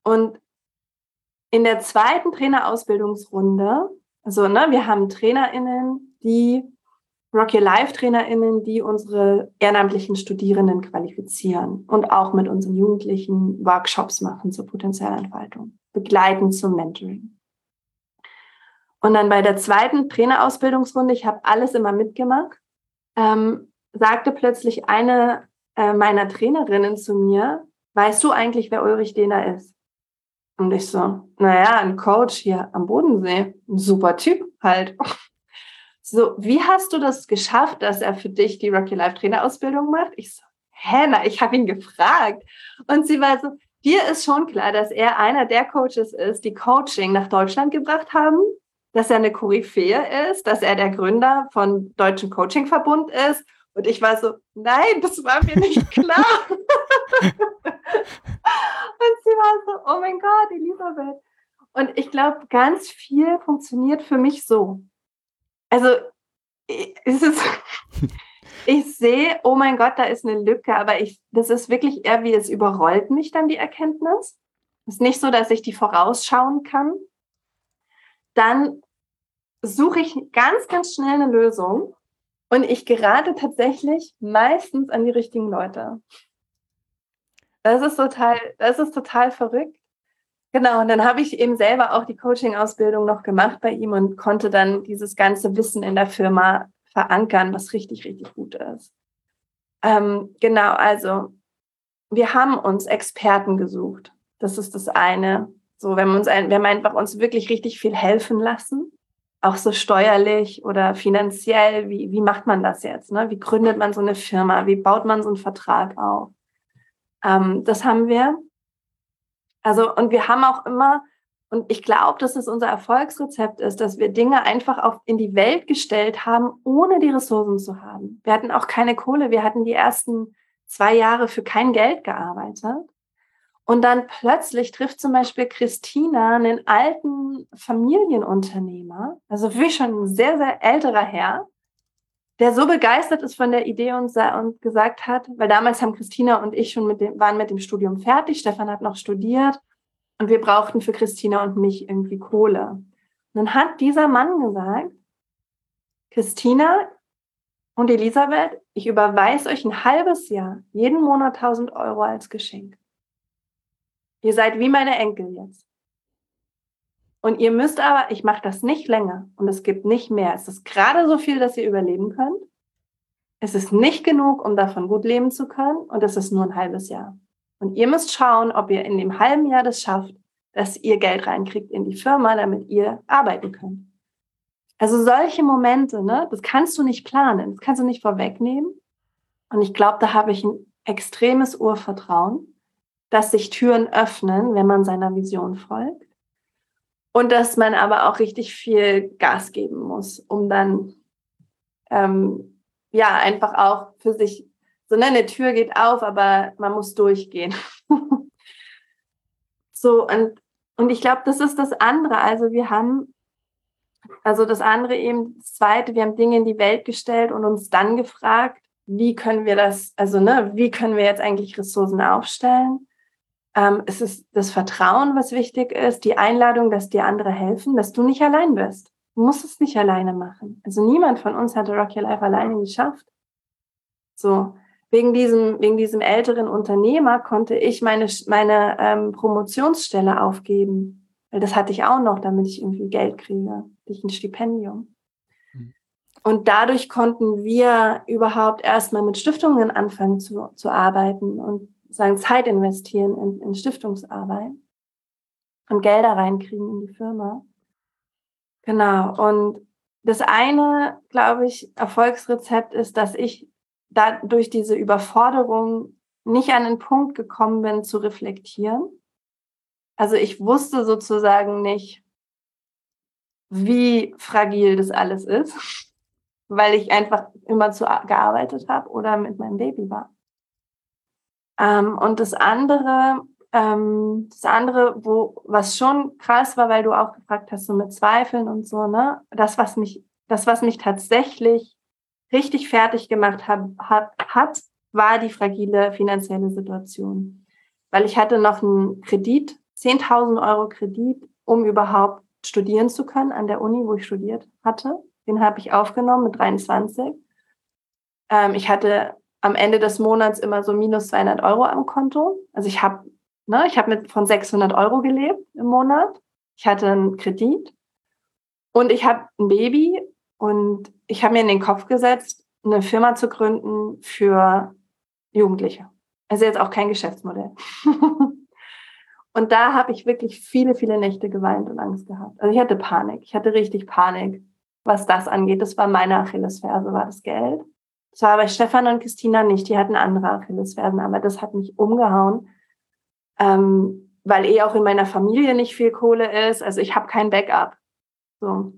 Und in der zweiten Trainerausbildungsrunde, also ne, wir haben TrainerInnen, die Rock Your Life TrainerInnen, die unsere ehrenamtlichen Studierenden qualifizieren und auch mit unseren Jugendlichen Workshops machen zur Potenzialentfaltung, begleiten zum Mentoring. Und dann bei der zweiten Trainerausbildungsrunde, ich habe alles immer mitgemacht, ähm, sagte plötzlich eine äh, meiner Trainerinnen zu mir, weißt du eigentlich, wer Ulrich Dehner ist? Und ich so, naja, ein Coach hier am Bodensee, ein super Typ halt. (laughs) So, wie hast du das geschafft, dass er für dich die Rocky Life Trainerausbildung macht? Ich so, hä, na, ich habe ihn gefragt. Und sie war so, dir ist schon klar, dass er einer der Coaches ist, die Coaching nach Deutschland gebracht haben dass er eine Koryphäe ist, dass er der Gründer von Deutschen Coaching Verbund ist. Und ich war so, nein, das war mir nicht (laughs) klar. und sie war so, oh mein Gott, Elisabeth. Und ich glaube, ganz viel funktioniert für mich so. Also, es ist, (laughs) ich sehe, oh mein Gott, da ist eine Lücke, aber ich, das ist wirklich eher wie es überrollt mich dann die Erkenntnis. Es ist nicht so, dass ich die vorausschauen kann, dann suche ich ganz, ganz schnell eine Lösung und ich gerate tatsächlich meistens an die richtigen Leute. Das ist total, das ist total verrückt. Genau, und dann habe ich eben selber auch die Coaching-Ausbildung noch gemacht bei ihm und konnte dann dieses ganze Wissen in der Firma verankern, was richtig, richtig gut ist. Ähm, genau, also wir haben uns Experten gesucht. Das ist das eine. So, wenn wir uns ein, wir haben einfach uns wirklich richtig viel helfen lassen, auch so steuerlich oder finanziell. Wie, wie macht man das jetzt? Ne? Wie gründet man so eine Firma? Wie baut man so einen Vertrag auf? Ähm, das haben wir. Also, und wir haben auch immer, und ich glaube, dass es unser Erfolgsrezept ist, dass wir Dinge einfach auf, in die Welt gestellt haben, ohne die Ressourcen zu haben. Wir hatten auch keine Kohle. Wir hatten die ersten zwei Jahre für kein Geld gearbeitet. Und dann plötzlich trifft zum Beispiel Christina einen alten Familienunternehmer, also wie schon ein sehr, sehr älterer Herr, der so begeistert ist von der Idee und, und gesagt hat, weil damals haben Christina und ich schon mit dem, waren mit dem Studium fertig, Stefan hat noch studiert und wir brauchten für Christina und mich irgendwie Kohle. Und dann hat dieser Mann gesagt, Christina und Elisabeth, ich überweise euch ein halbes Jahr jeden Monat 1000 Euro als Geschenk. Ihr seid wie meine Enkel jetzt. Und ihr müsst aber, ich mache das nicht länger und es gibt nicht mehr. Es ist gerade so viel, dass ihr überleben könnt. Es ist nicht genug, um davon gut leben zu können und es ist nur ein halbes Jahr. Und ihr müsst schauen, ob ihr in dem halben Jahr das schafft, dass ihr Geld reinkriegt in die Firma, damit ihr arbeiten könnt. Also solche Momente, ne, das kannst du nicht planen, das kannst du nicht vorwegnehmen. Und ich glaube, da habe ich ein extremes Urvertrauen, dass sich Türen öffnen, wenn man seiner Vision folgt. Und dass man aber auch richtig viel Gas geben muss, um dann ähm, ja einfach auch für sich, so ne, eine Tür geht auf, aber man muss durchgehen. (laughs) so, und, und ich glaube, das ist das andere. Also wir haben, also das andere eben, das zweite, wir haben Dinge in die Welt gestellt und uns dann gefragt, wie können wir das, also ne, wie können wir jetzt eigentlich Ressourcen aufstellen? Ähm, es ist das Vertrauen, was wichtig ist, die Einladung, dass dir andere helfen, dass du nicht allein bist. Du musst es nicht alleine machen. Also niemand von uns hatte Rock Your Life alleine geschafft. So, wegen diesem, wegen diesem älteren Unternehmer konnte ich meine, meine ähm, Promotionsstelle aufgeben. Weil das hatte ich auch noch, damit ich irgendwie Geld kriege, ich ein Stipendium. Hm. Und dadurch konnten wir überhaupt erstmal mit Stiftungen anfangen zu, zu arbeiten und sagen, Zeit investieren in, in Stiftungsarbeit und Gelder reinkriegen in die Firma. Genau. Und das eine, glaube ich, Erfolgsrezept ist, dass ich da durch diese Überforderung nicht an den Punkt gekommen bin, zu reflektieren. Also ich wusste sozusagen nicht, wie fragil das alles ist, (laughs) weil ich einfach immer zu gearbeitet habe oder mit meinem Baby war. Ähm, und das andere, ähm, das andere, wo, was schon krass war, weil du auch gefragt hast, so mit Zweifeln und so, ne, das, was mich, das, was mich tatsächlich richtig fertig gemacht hab, hat, hat, war die fragile finanzielle Situation. Weil ich hatte noch einen Kredit, 10.000 Euro Kredit, um überhaupt studieren zu können an der Uni, wo ich studiert hatte. Den habe ich aufgenommen mit 23. Ähm, ich hatte am Ende des Monats immer so minus 200 Euro am Konto. Also ich habe ne, ich habe mit von 600 Euro gelebt im Monat. Ich hatte einen Kredit und ich habe ein Baby und ich habe mir in den Kopf gesetzt, eine Firma zu gründen für Jugendliche. Also jetzt auch kein Geschäftsmodell. (laughs) und da habe ich wirklich viele, viele Nächte geweint und Angst gehabt. Also ich hatte Panik. Ich hatte richtig Panik, was das angeht. Das war meine Achillesferse, war das Geld. Das war bei Stefan und Christina nicht. Die hatten andere Achillesfersen, aber das hat mich umgehauen, ähm, weil eh auch in meiner Familie nicht viel Kohle ist. Also ich habe kein Backup. So.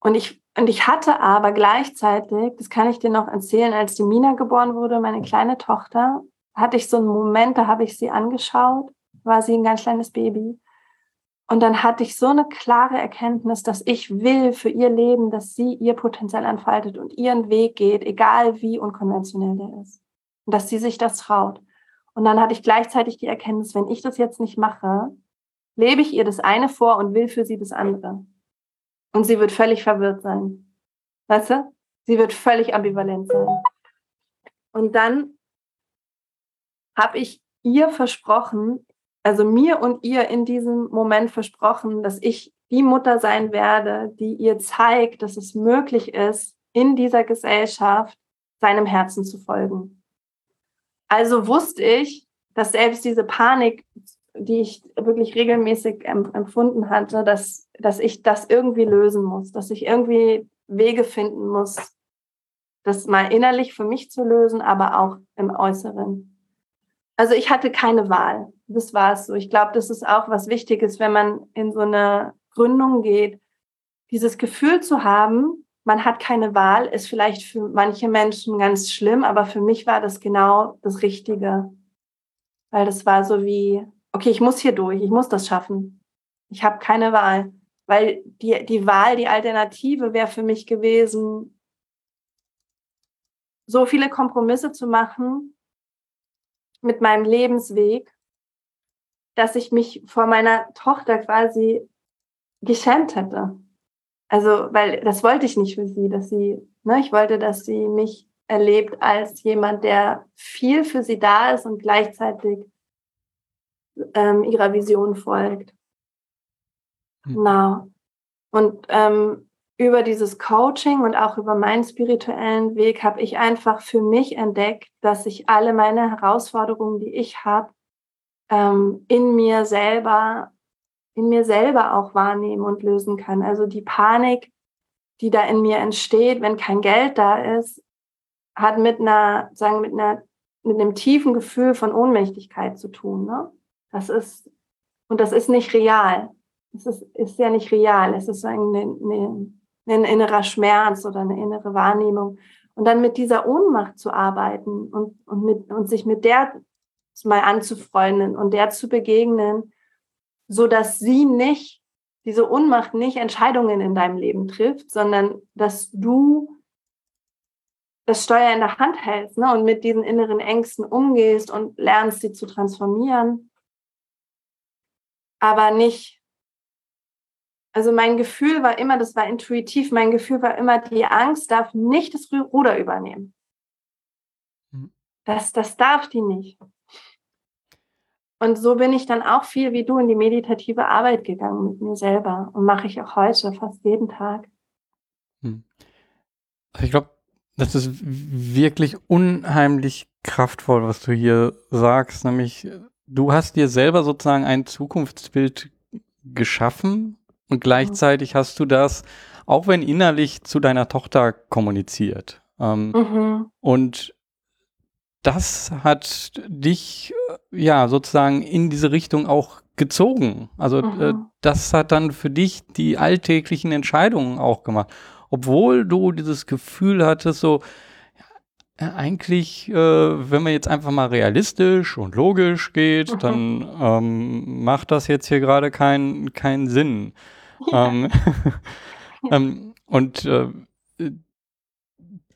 Und ich, und ich hatte aber gleichzeitig, das kann ich dir noch erzählen, als die Mina geboren wurde, meine kleine Tochter, hatte ich so einen Moment, da habe ich sie angeschaut, war sie ein ganz kleines Baby. Und dann hatte ich so eine klare Erkenntnis, dass ich will für ihr Leben, dass sie ihr Potenzial entfaltet und ihren Weg geht, egal wie unkonventionell der ist. Und dass sie sich das traut. Und dann hatte ich gleichzeitig die Erkenntnis, wenn ich das jetzt nicht mache, lebe ich ihr das eine vor und will für sie das andere. und sie wird völlig verwirrt sein. Weißt du? Sie wird völlig ambivalent sein. Und dann habe ich ihr versprochen, also mir und ihr in diesem Moment versprochen, dass ich die Mutter sein werde, die ihr zeigt, dass es möglich ist, in dieser Gesellschaft seinem Herzen zu folgen. Also wusste ich, dass selbst diese Panik, die ich wirklich regelmäßig empfunden hatte, dass, dass ich das irgendwie lösen muss, dass ich irgendwie Wege finden muss, das mal innerlich für mich zu lösen, aber auch im Äußeren. Also ich hatte keine Wahl. Das war es so. Ich glaube, das ist auch was Wichtiges, wenn man in so eine Gründung geht, dieses Gefühl zu haben, man hat keine Wahl, ist vielleicht für manche Menschen ganz schlimm, aber für mich war das genau das Richtige. Weil das war so wie, okay, ich muss hier durch, ich muss das schaffen. Ich habe keine Wahl. Weil die, die Wahl, die Alternative wäre für mich gewesen, so viele Kompromisse zu machen mit meinem Lebensweg, dass ich mich vor meiner Tochter quasi geschämt hätte. Also, weil das wollte ich nicht für sie, dass sie, ne, ich wollte, dass sie mich erlebt als jemand, der viel für sie da ist und gleichzeitig ähm, ihrer Vision folgt. Mhm. Genau. Und ähm, über dieses Coaching und auch über meinen spirituellen Weg habe ich einfach für mich entdeckt, dass ich alle meine Herausforderungen, die ich habe, ähm, in mir selber in mir selber auch wahrnehmen und lösen kann. Also die Panik, die da in mir entsteht, wenn kein Geld da ist, hat mit einer, sagen, mit einer, mit einem tiefen Gefühl von Ohnmächtigkeit zu tun. Ne? Das ist, und das ist nicht real. Es ist, ist ja nicht real. Es ist ein, ein, ein innerer Schmerz oder eine innere Wahrnehmung. Und dann mit dieser Ohnmacht zu arbeiten und, und, mit, und sich mit der mal anzufreunden und der zu begegnen, so dass sie nicht, diese Unmacht nicht Entscheidungen in deinem Leben trifft, sondern dass du das Steuer in der Hand hältst ne, und mit diesen inneren Ängsten umgehst und lernst, sie zu transformieren. Aber nicht, also mein Gefühl war immer, das war intuitiv, mein Gefühl war immer, die Angst darf nicht das Ruder übernehmen. Hm. Das, das darf die nicht. Und so bin ich dann auch viel wie du in die meditative Arbeit gegangen mit mir selber und mache ich auch heute fast jeden Tag. Hm. Also ich glaube, das ist wirklich unheimlich kraftvoll, was du hier sagst, nämlich du hast dir selber sozusagen ein Zukunftsbild geschaffen und gleichzeitig hast du das, auch wenn innerlich, zu deiner Tochter kommuniziert. Ähm, mhm. Und das hat dich ja sozusagen in diese Richtung auch gezogen. Also mhm. äh, das hat dann für dich die alltäglichen Entscheidungen auch gemacht. Obwohl du dieses Gefühl hattest, so ja, eigentlich, äh, wenn man jetzt einfach mal realistisch und logisch geht, mhm. dann ähm, macht das jetzt hier gerade keinen keinen Sinn. (laughs) Ja. Ähm, (laughs) ähm, und äh,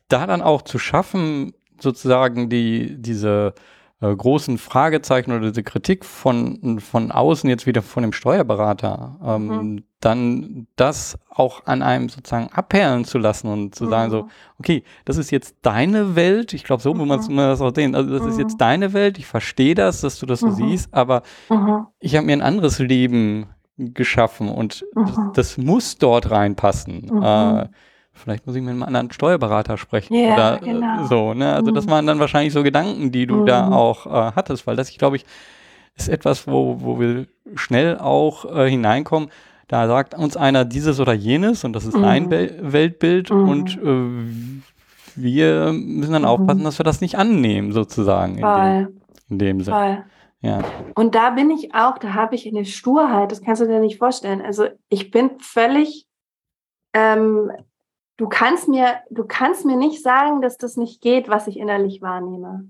da dann auch zu schaffen, sozusagen die, diese äh, großen Fragezeichen oder diese Kritik von, von außen jetzt wieder von dem Steuerberater, ähm, mhm. dann das auch an einem sozusagen abperlen zu lassen und zu mhm. sagen so, okay, das ist jetzt deine Welt, ich glaube, so mhm. muss man das auch sehen, also das ist jetzt mhm. deine Welt, ich verstehe das, dass du das so mhm. siehst, aber mhm. ich habe mir ein anderes Leben geschaffen und das, das, muss dort reinpassen. Äh, vielleicht muss ich mit einem anderen Steuerberater sprechen ja, oder äh, genau. so, ne? Also das mhm. waren dann wahrscheinlich so Gedanken, die du mhm. da auch äh, hattest, weil das, ich glaube ich, ist etwas, wo, wo wir schnell auch äh, hineinkommen. Da sagt uns einer dieses oder jenes und das ist mhm. ein Be Weltbild mhm. und äh, wir müssen dann aufpassen, mhm. dass wir das nicht annehmen, sozusagen. In dem, in dem Sinne. Ja. Und da bin ich auch, da habe ich eine Sturheit, das kannst du dir nicht vorstellen. Also ich bin völlig ähm, du kannst mir, du kannst mir nicht sagen, dass das nicht geht, was ich innerlich wahrnehme.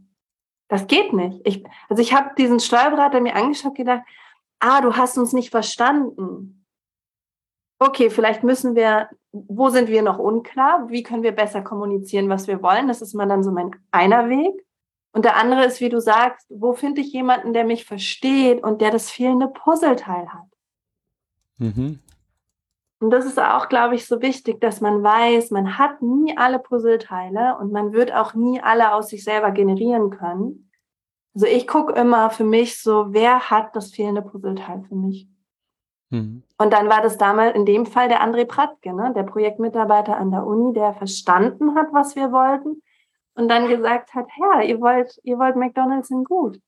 Das geht nicht. Ich, also ich habe diesen Steuerberater mir angeschaut und gedacht, ah, du hast uns nicht verstanden. Okay, vielleicht müssen wir, wo sind wir noch unklar? Wie können wir besser kommunizieren, was wir wollen? Das ist mal dann so mein einer Weg. Und der andere ist, wie du sagst, wo finde ich jemanden, der mich versteht und der das fehlende Puzzleteil hat? Mhm. Und das ist auch, glaube ich, so wichtig, dass man weiß, man hat nie alle Puzzleteile und man wird auch nie alle aus sich selber generieren können. Also ich gucke immer für mich so, wer hat das fehlende Puzzleteil für mich? Mhm. Und dann war das damals in dem Fall der André Pratke, ne, der Projektmitarbeiter an der Uni, der verstanden hat, was wir wollten und dann gesagt hat, ja, ihr wollt, ihr wollt McDonald's in gut.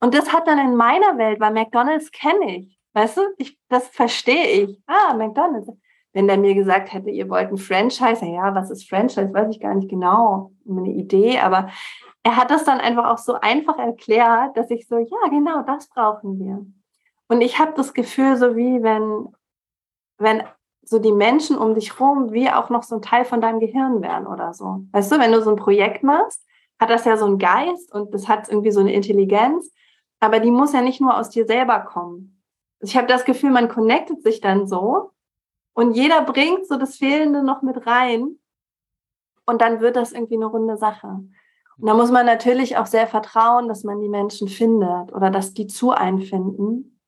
Und das hat dann in meiner Welt, weil McDonald's kenne ich. Weißt du, ich, das verstehe ich. Ah, McDonald's. Wenn der mir gesagt hätte, ihr wollt ein Franchise, ja, was ist Franchise, weiß ich gar nicht genau, eine Idee, aber er hat das dann einfach auch so einfach erklärt, dass ich so, ja, genau, das brauchen wir. Und ich habe das Gefühl, so wie wenn, wenn so die Menschen um dich rum wie auch noch so ein Teil von deinem Gehirn wären oder so. Weißt du, wenn du so ein Projekt machst, hat das ja so einen Geist und das hat irgendwie so eine Intelligenz, aber die muss ja nicht nur aus dir selber kommen. Ich habe das Gefühl, man connectet sich dann so und jeder bringt so das Fehlende noch mit rein und dann wird das irgendwie eine runde Sache. Und da muss man natürlich auch sehr vertrauen, dass man die Menschen findet oder dass die zu einen finden.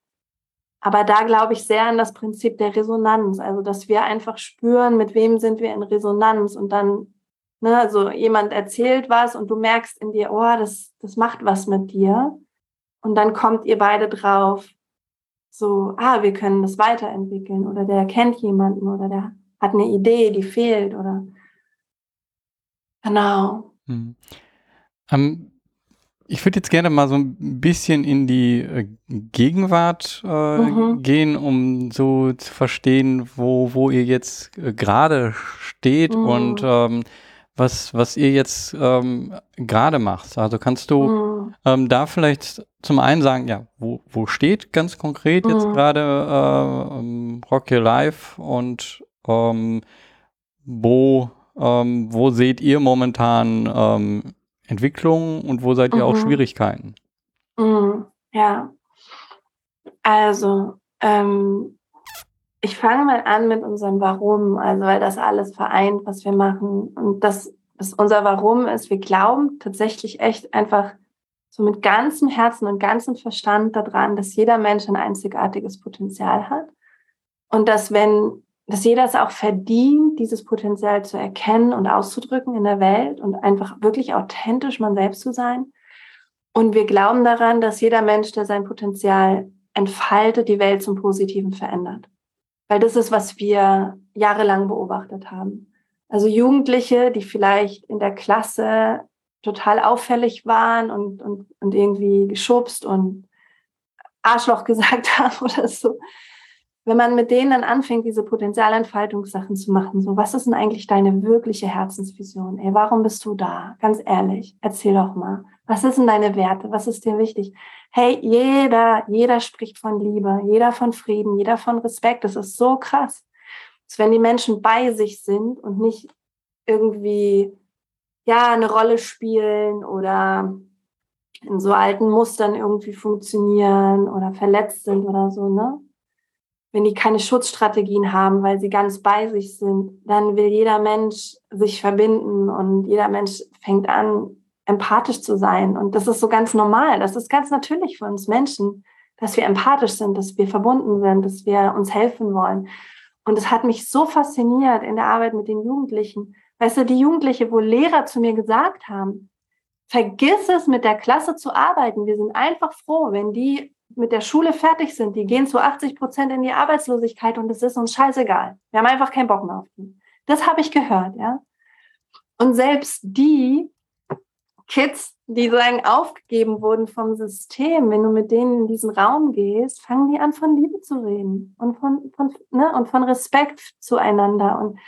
Aber da glaube ich sehr an das Prinzip der Resonanz, also dass wir einfach spüren, mit wem sind wir in Resonanz und dann, ne, also jemand erzählt was und du merkst in dir, oh, das, das macht was mit dir. Und dann kommt ihr beide drauf, so, ah, wir können das weiterentwickeln oder der kennt jemanden oder der hat eine Idee, die fehlt oder genau. Hm. Ähm, ich würde jetzt gerne mal so ein bisschen in die äh, Gegenwart äh, mhm. gehen, um so zu verstehen, wo, wo ihr jetzt äh, gerade steht mhm. und ähm, was, was ihr jetzt ähm, gerade macht. Also kannst du mhm. ähm, da vielleicht zum einen sagen, ja, wo, wo steht ganz konkret jetzt mhm. gerade äh, Rock Your Life und ähm, wo, ähm, wo seht ihr momentan ähm, Entwicklungen und wo seid ihr auch mhm. Schwierigkeiten? Mhm. Ja, also ähm, ich fange mal an mit unserem Warum, also weil das alles vereint, was wir machen. Und das, das unser Warum ist, wir glauben tatsächlich echt einfach so mit ganzem Herzen und ganzem Verstand daran, dass jeder Mensch ein einzigartiges Potenzial hat. Und dass wenn, dass jeder es auch verdient, dieses Potenzial zu erkennen und auszudrücken in der Welt und einfach wirklich authentisch man selbst zu sein. Und wir glauben daran, dass jeder Mensch, der sein Potenzial entfaltet, die Welt zum Positiven verändert. Weil das ist, was wir jahrelang beobachtet haben. Also Jugendliche, die vielleicht in der Klasse total auffällig waren und, und, und irgendwie geschubst und Arschloch (laughs) gesagt haben oder so. Wenn man mit denen dann anfängt, diese Potenzialentfaltungssachen zu machen, so, was ist denn eigentlich deine wirkliche Herzensvision? Ey, warum bist du da? Ganz ehrlich, erzähl doch mal. Was ist denn deine Werte? Was ist dir wichtig? Hey, jeder, jeder spricht von Liebe, jeder von Frieden, jeder von Respekt. Das ist so krass. Dass wenn die Menschen bei sich sind und nicht irgendwie, ja, eine Rolle spielen oder in so alten Mustern irgendwie funktionieren oder verletzt sind oder so, ne? Wenn die keine Schutzstrategien haben, weil sie ganz bei sich sind, dann will jeder Mensch sich verbinden und jeder Mensch fängt an, empathisch zu sein. Und das ist so ganz normal. Das ist ganz natürlich für uns Menschen, dass wir empathisch sind, dass wir verbunden sind, dass wir uns helfen wollen. Und es hat mich so fasziniert in der Arbeit mit den Jugendlichen. Weißt du, die Jugendliche, wo Lehrer zu mir gesagt haben, vergiss es, mit der Klasse zu arbeiten. Wir sind einfach froh, wenn die mit der Schule fertig sind. Die gehen zu 80 Prozent in die Arbeitslosigkeit und es ist uns scheißegal. Wir haben einfach keinen Bock mehr auf die. Das habe ich gehört, ja. Und selbst die Kids, die sagen, aufgegeben wurden vom System, wenn du mit denen in diesen Raum gehst, fangen die an, von Liebe zu reden und von, von, ne, und von Respekt zueinander. Und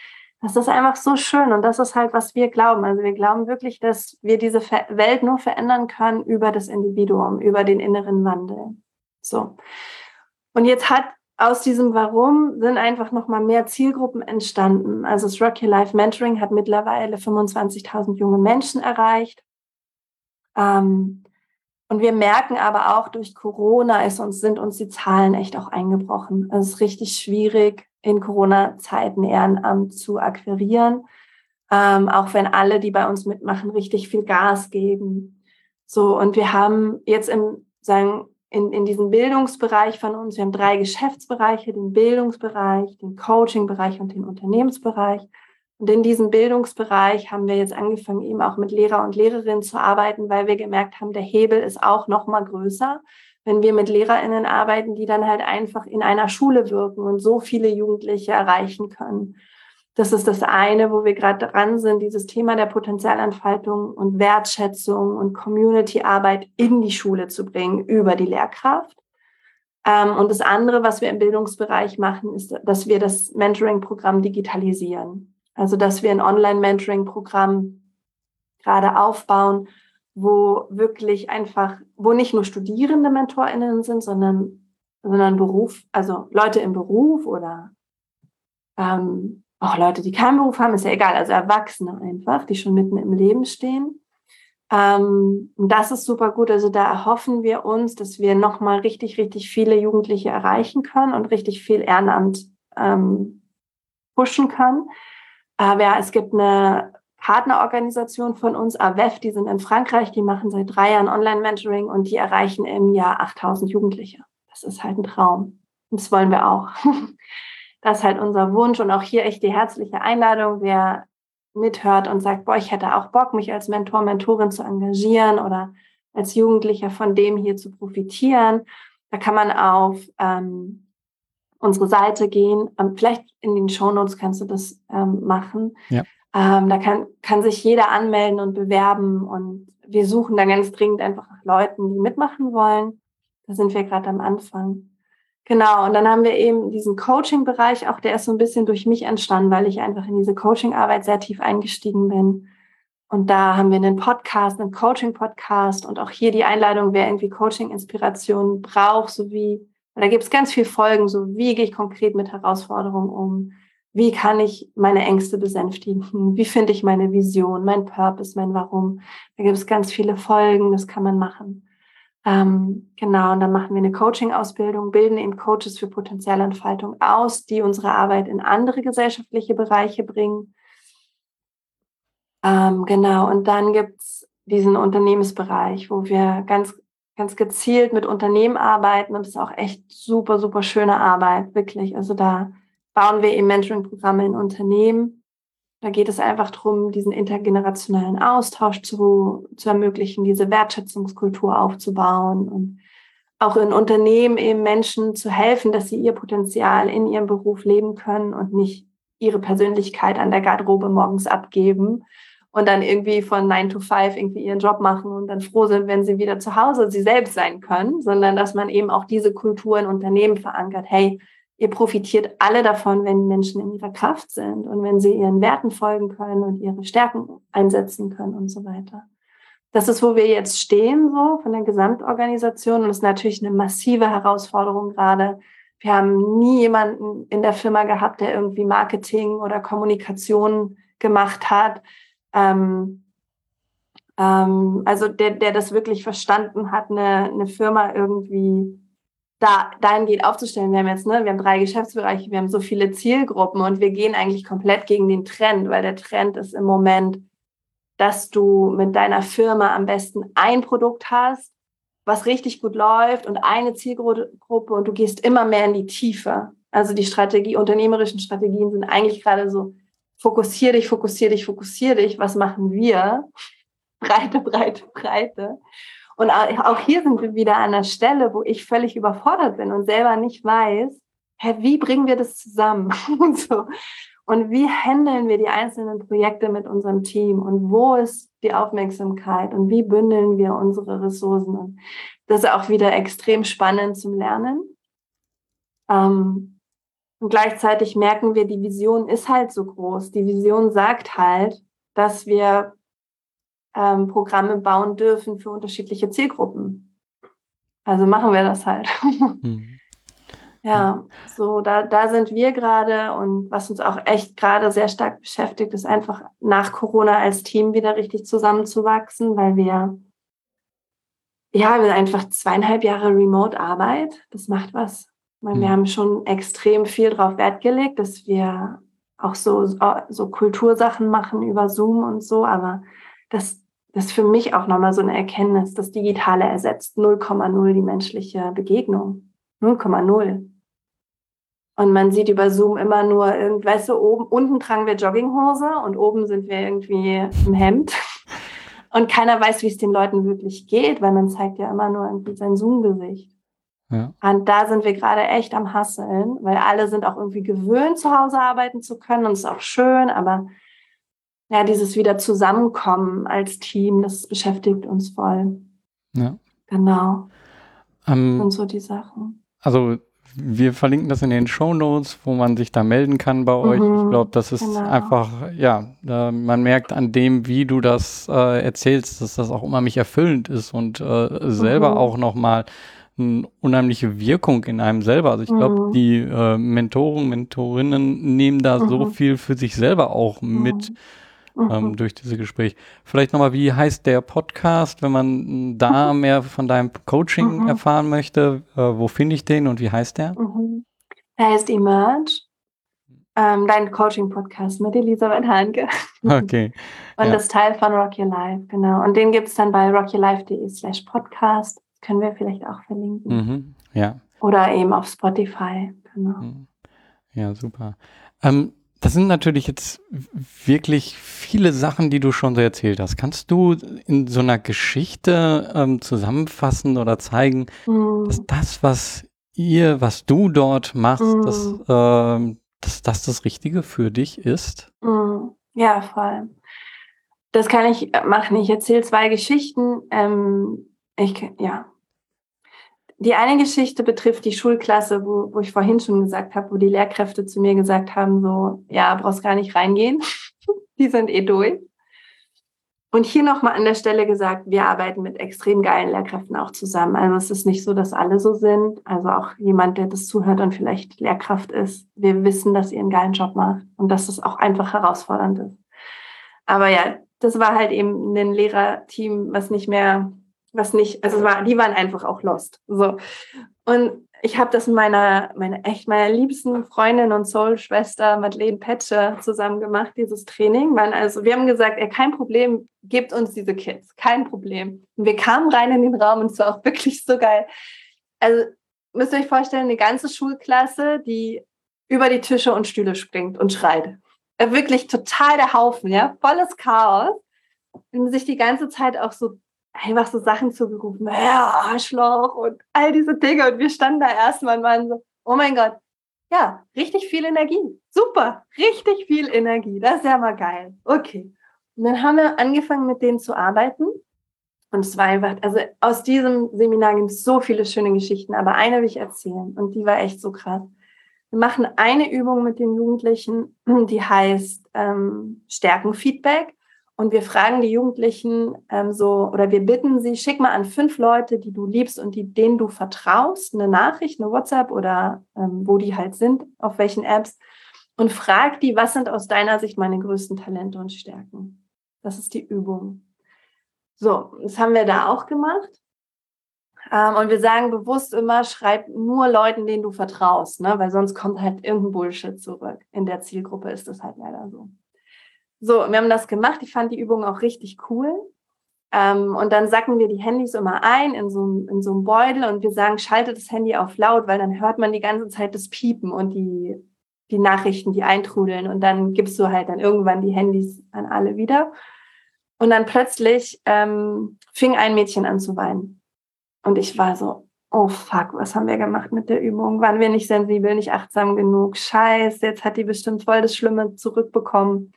das ist einfach so schön. Und das ist halt, was wir glauben. Also wir glauben wirklich, dass wir diese Welt nur verändern können über das Individuum, über den inneren Wandel. So. Und jetzt hat aus diesem Warum sind einfach nochmal mehr Zielgruppen entstanden. Also das Rocky Life Mentoring hat mittlerweile 25.000 junge Menschen erreicht. Ähm, und wir merken aber auch durch Corona ist uns, sind uns die Zahlen echt auch eingebrochen. Es ist richtig schwierig, in Corona-Zeiten Ehrenamt zu akquirieren. Ähm, auch wenn alle, die bei uns mitmachen, richtig viel Gas geben. So, und wir haben jetzt im, sagen, in, in diesem Bildungsbereich von uns. Wir haben drei Geschäftsbereiche, den Bildungsbereich, den Coachingbereich und den Unternehmensbereich. Und in diesem Bildungsbereich haben wir jetzt angefangen, eben auch mit Lehrer und Lehrerinnen zu arbeiten, weil wir gemerkt haben, der Hebel ist auch noch mal größer, wenn wir mit LehrerInnen arbeiten, die dann halt einfach in einer Schule wirken und so viele Jugendliche erreichen können. Das ist das eine, wo wir gerade dran sind, dieses Thema der Potenzialentfaltung und Wertschätzung und Community-Arbeit in die Schule zu bringen über die Lehrkraft. Ähm, und das andere, was wir im Bildungsbereich machen, ist, dass wir das Mentoring-Programm digitalisieren. Also, dass wir ein Online-Mentoring-Programm gerade aufbauen, wo wirklich einfach, wo nicht nur Studierende MentorInnen sind, sondern, sondern Beruf, also Leute im Beruf oder ähm, auch Leute, die keinen Beruf haben, ist ja egal, also Erwachsene einfach, die schon mitten im Leben stehen. Ähm, das ist super gut. Also da erhoffen wir uns, dass wir nochmal richtig, richtig viele Jugendliche erreichen können und richtig viel Ehrenamt ähm, pushen können. Aber ja, es gibt eine Partnerorganisation von uns, AWEF, die sind in Frankreich, die machen seit drei Jahren Online-Mentoring und die erreichen im Jahr 8000 Jugendliche. Das ist halt ein Traum. Und das wollen wir auch. (laughs) Das ist halt unser Wunsch und auch hier echt die herzliche Einladung, wer mithört und sagt, boah, ich hätte auch Bock, mich als Mentor, Mentorin zu engagieren oder als Jugendlicher von dem hier zu profitieren. Da kann man auf ähm, unsere Seite gehen. Ähm, vielleicht in den Shownotes kannst du das ähm, machen. Ja. Ähm, da kann, kann sich jeder anmelden und bewerben und wir suchen da ganz dringend einfach nach Leuten, die mitmachen wollen. Da sind wir gerade am Anfang. Genau, und dann haben wir eben diesen Coaching-Bereich, auch der ist so ein bisschen durch mich entstanden, weil ich einfach in diese Coaching-Arbeit sehr tief eingestiegen bin. Und da haben wir einen Podcast, einen Coaching-Podcast und auch hier die Einladung, wer irgendwie Coaching-Inspiration braucht, sowie, da gibt es ganz viele Folgen, so wie gehe ich konkret mit Herausforderungen um, wie kann ich meine Ängste besänftigen, wie finde ich meine Vision, mein Purpose, mein Warum. Da gibt es ganz viele Folgen, das kann man machen. Ähm, genau, und dann machen wir eine Coaching-Ausbildung, bilden eben Coaches für Potenzialentfaltung aus, die unsere Arbeit in andere gesellschaftliche Bereiche bringen. Ähm, genau, und dann gibt's diesen Unternehmensbereich, wo wir ganz, ganz gezielt mit Unternehmen arbeiten und das ist auch echt super, super schöne Arbeit, wirklich. Also da bauen wir eben Mentoring-Programme in Unternehmen da geht es einfach darum, diesen intergenerationalen Austausch zu, zu ermöglichen, diese Wertschätzungskultur aufzubauen und auch in Unternehmen eben Menschen zu helfen, dass sie ihr Potenzial in ihrem Beruf leben können und nicht ihre Persönlichkeit an der Garderobe morgens abgeben und dann irgendwie von 9 to 5 irgendwie ihren Job machen und dann froh sind, wenn sie wieder zu Hause sie selbst sein können, sondern dass man eben auch diese Kultur in Unternehmen verankert. Hey, ihr profitiert alle davon, wenn Menschen in ihrer Kraft sind und wenn sie ihren Werten folgen können und ihre Stärken einsetzen können und so weiter. Das ist, wo wir jetzt stehen, so von der Gesamtorganisation. Und das ist natürlich eine massive Herausforderung gerade. Wir haben nie jemanden in der Firma gehabt, der irgendwie Marketing oder Kommunikation gemacht hat. Ähm, ähm, also der, der das wirklich verstanden hat, eine, eine Firma irgendwie da dahingehend aufzustellen. Wir haben jetzt, ne, wir haben drei Geschäftsbereiche, wir haben so viele Zielgruppen und wir gehen eigentlich komplett gegen den Trend, weil der Trend ist im Moment, dass du mit deiner Firma am besten ein Produkt hast, was richtig gut läuft und eine Zielgruppe und du gehst immer mehr in die Tiefe. Also die Strategie, unternehmerischen Strategien sind eigentlich gerade so, fokussier dich, fokussier dich, fokussier dich. Was machen wir? (laughs) Breite, breite, breite. Und auch hier sind wir wieder an der Stelle, wo ich völlig überfordert bin und selber nicht weiß, hä, wie bringen wir das zusammen? (laughs) und, so. und wie handeln wir die einzelnen Projekte mit unserem Team? Und wo ist die Aufmerksamkeit? Und wie bündeln wir unsere Ressourcen? Und das ist auch wieder extrem spannend zum Lernen. Ähm, und gleichzeitig merken wir, die Vision ist halt so groß. Die Vision sagt halt, dass wir ähm, Programme bauen dürfen für unterschiedliche Zielgruppen. Also machen wir das halt. (laughs) Mhm. Ja, so da, da sind wir gerade und was uns auch echt gerade sehr stark beschäftigt, ist einfach nach Corona als Team wieder richtig zusammenzuwachsen, weil wir ja, wir einfach zweieinhalb Jahre Remote-Arbeit, das macht was. Weil wir mhm. haben schon extrem viel darauf Wert gelegt, dass wir auch so, so Kultursachen machen über Zoom und so, aber das das ist für mich auch nochmal so eine Erkenntnis, das Digitale ersetzt 0,0 die menschliche Begegnung. 0,0. Und man sieht über Zoom immer nur, weißt du, oben, unten tragen wir Jogginghose und oben sind wir irgendwie im Hemd. (laughs) Und keiner weiß, wie es den Leuten wirklich geht, weil man zeigt ja immer nur irgendwie sein Zoom-Gesicht. Ja. Und da sind wir gerade echt am Hasseln, weil alle sind auch irgendwie gewöhnt, zu Hause arbeiten zu können und es ist auch schön, aber ja, dieses wieder Zusammenkommen als Team, das beschäftigt uns voll. Ja. Genau. Ähm, und so die Sachen. Also wir verlinken das in den Show Notes, wo man sich da melden kann bei euch. Mhm, ich glaube, das ist genau. einfach, ja, äh, man merkt an dem, wie du das äh, erzählst, dass das auch unheimlich erfüllend ist und äh, selber mhm. auch nochmal eine unheimliche Wirkung in einem selber. Also ich glaube, mhm. die äh, Mentoren, Mentorinnen nehmen da so mhm. viel für sich selber auch mit mhm ähm, mhm. durch diese Gespräche. Vielleicht nochmal, wie heißt der Podcast, wenn man da mhm. mehr von deinem Coaching mhm. erfahren möchte? Äh, wo finde ich den und wie heißt der? Mhm. Der heißt Emerge. Ähm, dein Coaching-Podcast mit Elisabeth Hanke. (laughs) Okay. und ja. das Teil von Rock Your Life, genau. Und den gibt es dann bei rockyourlife.de slash podcast. können wir vielleicht auch verlinken. Mhm. Ja. Oder eben auf Spotify, genau. Mhm. Ja, super. Ähm, das sind natürlich jetzt wirklich viele Sachen, die du schon so erzählt hast. Kannst du in so einer Geschichte ähm, zusammenfassen oder zeigen, mm. dass das, was ihr, was du dort machst, mm. dass, äh, dass das das Richtige für dich ist? Mm. Ja, voll. Das kann ich machen. Ich erzähle zwei Geschichten. Ähm, ich, ja, die eine Geschichte betrifft die Schulklasse, wo, wo ich vorhin schon gesagt habe, wo die Lehrkräfte zu mir gesagt haben, so, ja, brauchst gar nicht reingehen, (laughs) die sind eh durch. Und hier nochmal an der Stelle gesagt, wir arbeiten mit extrem geilen Lehrkräften auch zusammen. Also es ist nicht so, dass alle so sind. Also auch jemand, der das zuhört und vielleicht Lehrkraft ist. Wir wissen, dass ihr einen geilen Job macht und dass es auch einfach herausfordernd ist. Aber ja, das war halt eben ein Lehrerteam, was nicht mehr was nicht, also war, die waren einfach auch lost. So. Und ich habe das mit meiner, meiner, echt meiner liebsten Freundin und Soul-Schwester Madeleine Petsche zusammen gemacht, dieses Training. Weil also, wir haben gesagt, ey, kein Problem, gebt uns diese Kids, kein Problem. Und wir kamen rein in den Raum und es war auch wirklich so geil. Also, müsst ihr euch vorstellen, eine ganze Schulklasse, die über die Tische und Stühle springt und schreit. Äh, wirklich total der Haufen, ja, volles Chaos. Und sich die ganze Zeit auch so einfach so Sachen zugerufen, ja, Arschloch und all diese Dinge. Und wir standen da erstmal und waren so, oh mein Gott, ja, richtig viel Energie. Super, richtig viel Energie. Das ist ja mal geil. Okay. Und dann haben wir angefangen, mit denen zu arbeiten. Und es war einfach, also aus diesem Seminar gibt es so viele schöne Geschichten, aber eine will ich erzählen und die war echt so krass. Wir machen eine Übung mit den Jugendlichen, die heißt ähm, Stärkenfeedback. Und wir fragen die Jugendlichen ähm, so, oder wir bitten sie, schick mal an fünf Leute, die du liebst und die, denen du vertraust, eine Nachricht, eine WhatsApp oder ähm, wo die halt sind, auf welchen Apps, und frag die, was sind aus deiner Sicht meine größten Talente und Stärken. Das ist die Übung. So, das haben wir da auch gemacht. Ähm, und wir sagen bewusst immer, schreib nur Leuten, denen du vertraust, ne? weil sonst kommt halt irgendein Bullshit zurück. In der Zielgruppe ist das halt leider so. So, wir haben das gemacht. Ich fand die Übung auch richtig cool. Ähm, und dann sacken wir die Handys immer ein in so, in so einem Beutel und wir sagen, schaltet das Handy auf laut, weil dann hört man die ganze Zeit das Piepen und die, die Nachrichten, die eintrudeln. Und dann gibst du halt dann irgendwann die Handys an alle wieder. Und dann plötzlich ähm, fing ein Mädchen an zu weinen. Und ich war so, oh fuck, was haben wir gemacht mit der Übung? Waren wir nicht sensibel, nicht achtsam genug? Scheiße, jetzt hat die bestimmt voll das Schlimme zurückbekommen.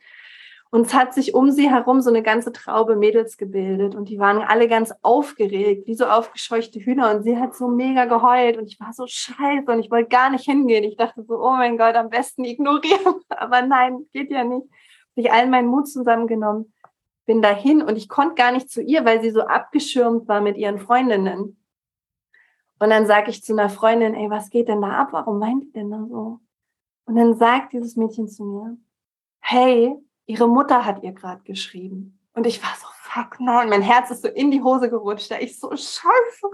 Und es hat sich um sie herum so eine ganze Traube Mädels gebildet und die waren alle ganz aufgeregt, wie so aufgescheuchte Hühner und sie hat so mega geheult und ich war so scheiße und ich wollte gar nicht hingehen. Ich dachte so, oh mein Gott, am besten ignorieren. (laughs) Aber nein, geht ja nicht. Hab ich allen meinen Mut zusammengenommen, bin dahin und ich konnte gar nicht zu ihr, weil sie so abgeschirmt war mit ihren Freundinnen. Und dann sage ich zu einer Freundin, ey, was geht denn da ab? Warum weint die denn da so? Und dann sagt dieses Mädchen zu mir, hey, ihre Mutter hat ihr gerade geschrieben. Und ich war so, fuck nein, mein Herz ist so in die Hose gerutscht. Da ich so, scheiße.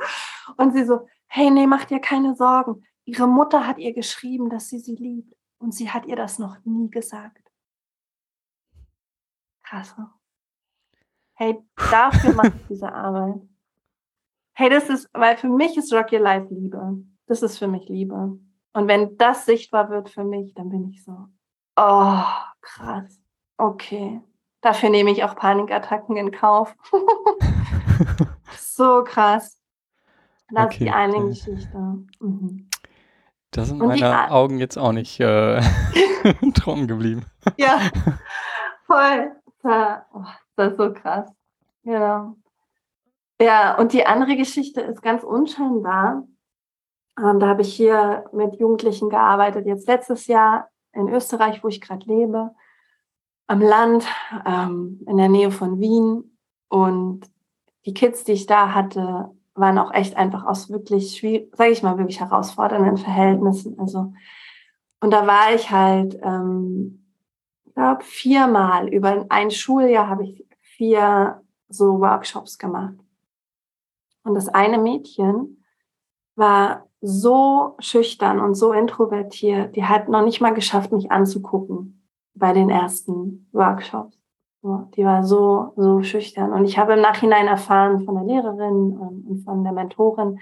Und sie so, hey, nee, mach dir keine Sorgen. Ihre Mutter hat ihr geschrieben, dass sie sie liebt. Und sie hat ihr das noch nie gesagt. Krass. Ne? Hey, dafür mache ich diese (laughs) Arbeit. Hey, das ist, weil für mich ist Rock Your Life Liebe. Das ist für mich Liebe. Und wenn das sichtbar wird für mich, dann bin ich so, oh, krass. Okay. Dafür nehme ich auch Panikattacken in Kauf. (laughs) so krass. Das okay, ist die eine. Geschichte. Mhm. Da sind meine Augen jetzt auch nicht äh, (laughs) trocken geblieben. ja, (laughs) voll. Oh, das ist so krass. Genau. Ja, und die andere Geschichte ist ganz unscheinbar. Ähm, da habe ich hier mit Jugendlichen gearbeitet, jetzt letztes Jahr in Österreich, wo ich gerade lebe, am Land, ähm, in der Nähe von Wien. Und die Kids, die ich da hatte, waren auch echt einfach aus wirklich, sage ich mal, wirklich herausfordernden Verhältnissen. Also, und da war ich halt, ähm, ich glaube, viermal über ein Schuljahr habe ich vier so Workshops gemacht. Und das eine Mädchen war so schüchtern und so introvertiert, die hat noch nicht mal geschafft, mich anzugucken bei den ersten Workshops. Die war so, so schüchtern. Und ich habe im Nachhinein erfahren von der Lehrerin und von der Mentorin,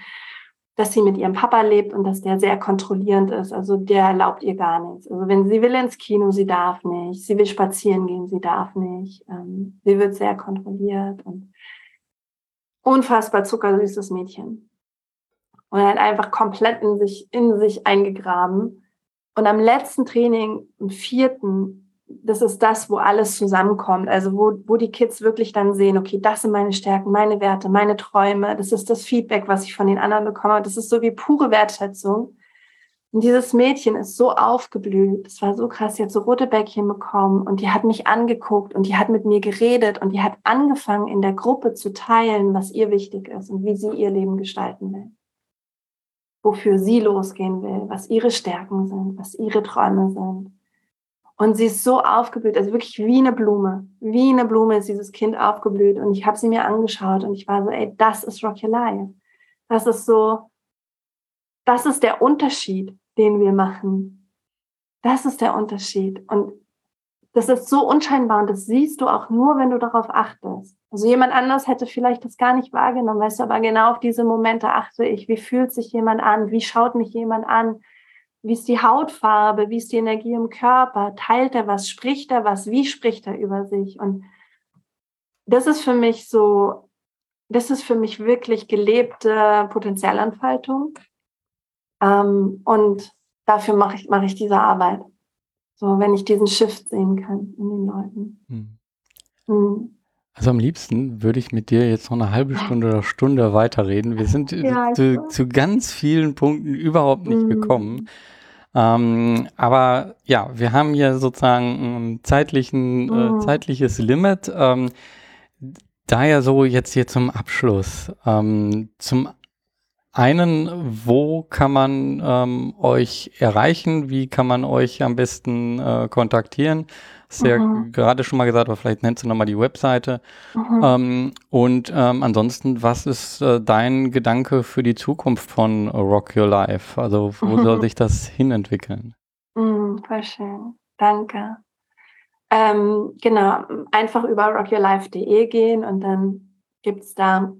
dass sie mit ihrem Papa lebt und dass der sehr kontrollierend ist. Also der erlaubt ihr gar nichts. Also wenn sie will ins Kino, sie darf nicht. Sie will spazieren gehen, sie darf nicht. Ähm, sie wird sehr kontrolliert und unfassbar zuckersüßes Mädchen. Und halt einfach komplett in sich, in sich eingegraben. Und am letzten Training, im vierten, das ist das, wo alles zusammenkommt. Also wo, wo die Kids wirklich dann sehen, okay, das sind meine Stärken, meine Werte, meine Träume. Das ist das Feedback, was ich von den anderen bekomme. Das ist so wie pure Wertschätzung. Und dieses Mädchen ist so aufgeblüht. Das war so krass. Sie hat so rote Bäckchen bekommen und die hat mich angeguckt und die hat mit mir geredet und die hat angefangen, in der Gruppe zu teilen, was ihr wichtig ist und wie sie ihr Leben gestalten will. Wofür sie losgehen will, was ihre Stärken sind, was ihre Träume sind. Und sie ist so aufgeblüht, also wirklich wie eine Blume. Wie eine Blume ist dieses Kind aufgeblüht. Und ich habe sie mir angeschaut und ich war so, ey, das ist Rock Your Life. Das ist so, das ist der Unterschied, den wir machen. Das ist der Unterschied. Und das ist so unscheinbar und das siehst du auch nur, wenn du darauf achtest. Also jemand anders hätte vielleicht das gar nicht wahrgenommen, weißt du, aber genau auf diese Momente achte ich. Wie fühlt sich jemand an? Wie schaut mich jemand an? Wie ist die Hautfarbe? Wie ist die Energie im Körper? Teilt er was? Spricht er was? Wie spricht er über sich? Und das ist für mich so, das ist für mich wirklich gelebte Potenzialentfaltung. Ähm, und dafür mache ich, mache ich diese Arbeit. So, wenn ich diesen Shift sehen kann in den Leuten. Hm. Hm. Also am liebsten würde ich mit dir jetzt noch eine halbe Stunde oder Stunde weiterreden. Wir sind ja, zu, zu, ganz vielen Punkten überhaupt nicht mhm. gekommen. Ähm, aber ja, wir haben hier sozusagen ein zeitlichen, äh, mhm. äh, zeitliches Limit. Ähm, daher so jetzt hier zum Abschluss. Ähm, zum einen, wo kann man ähm, euch erreichen? Wie kann man euch am besten äh, kontaktieren? Hast ja mhm. gerade schon mal gesagt, aber vielleicht nennst du nochmal die Webseite. Mhm. Ähm, und ähm, ansonsten, was ist äh, dein Gedanke für die Zukunft von Rock Your Life? Also wo mhm. soll sich das hinentwickeln? Mhm, voll schön. Danke. Ähm, genau, einfach über rockyourlife.de gehen und dann gibt es da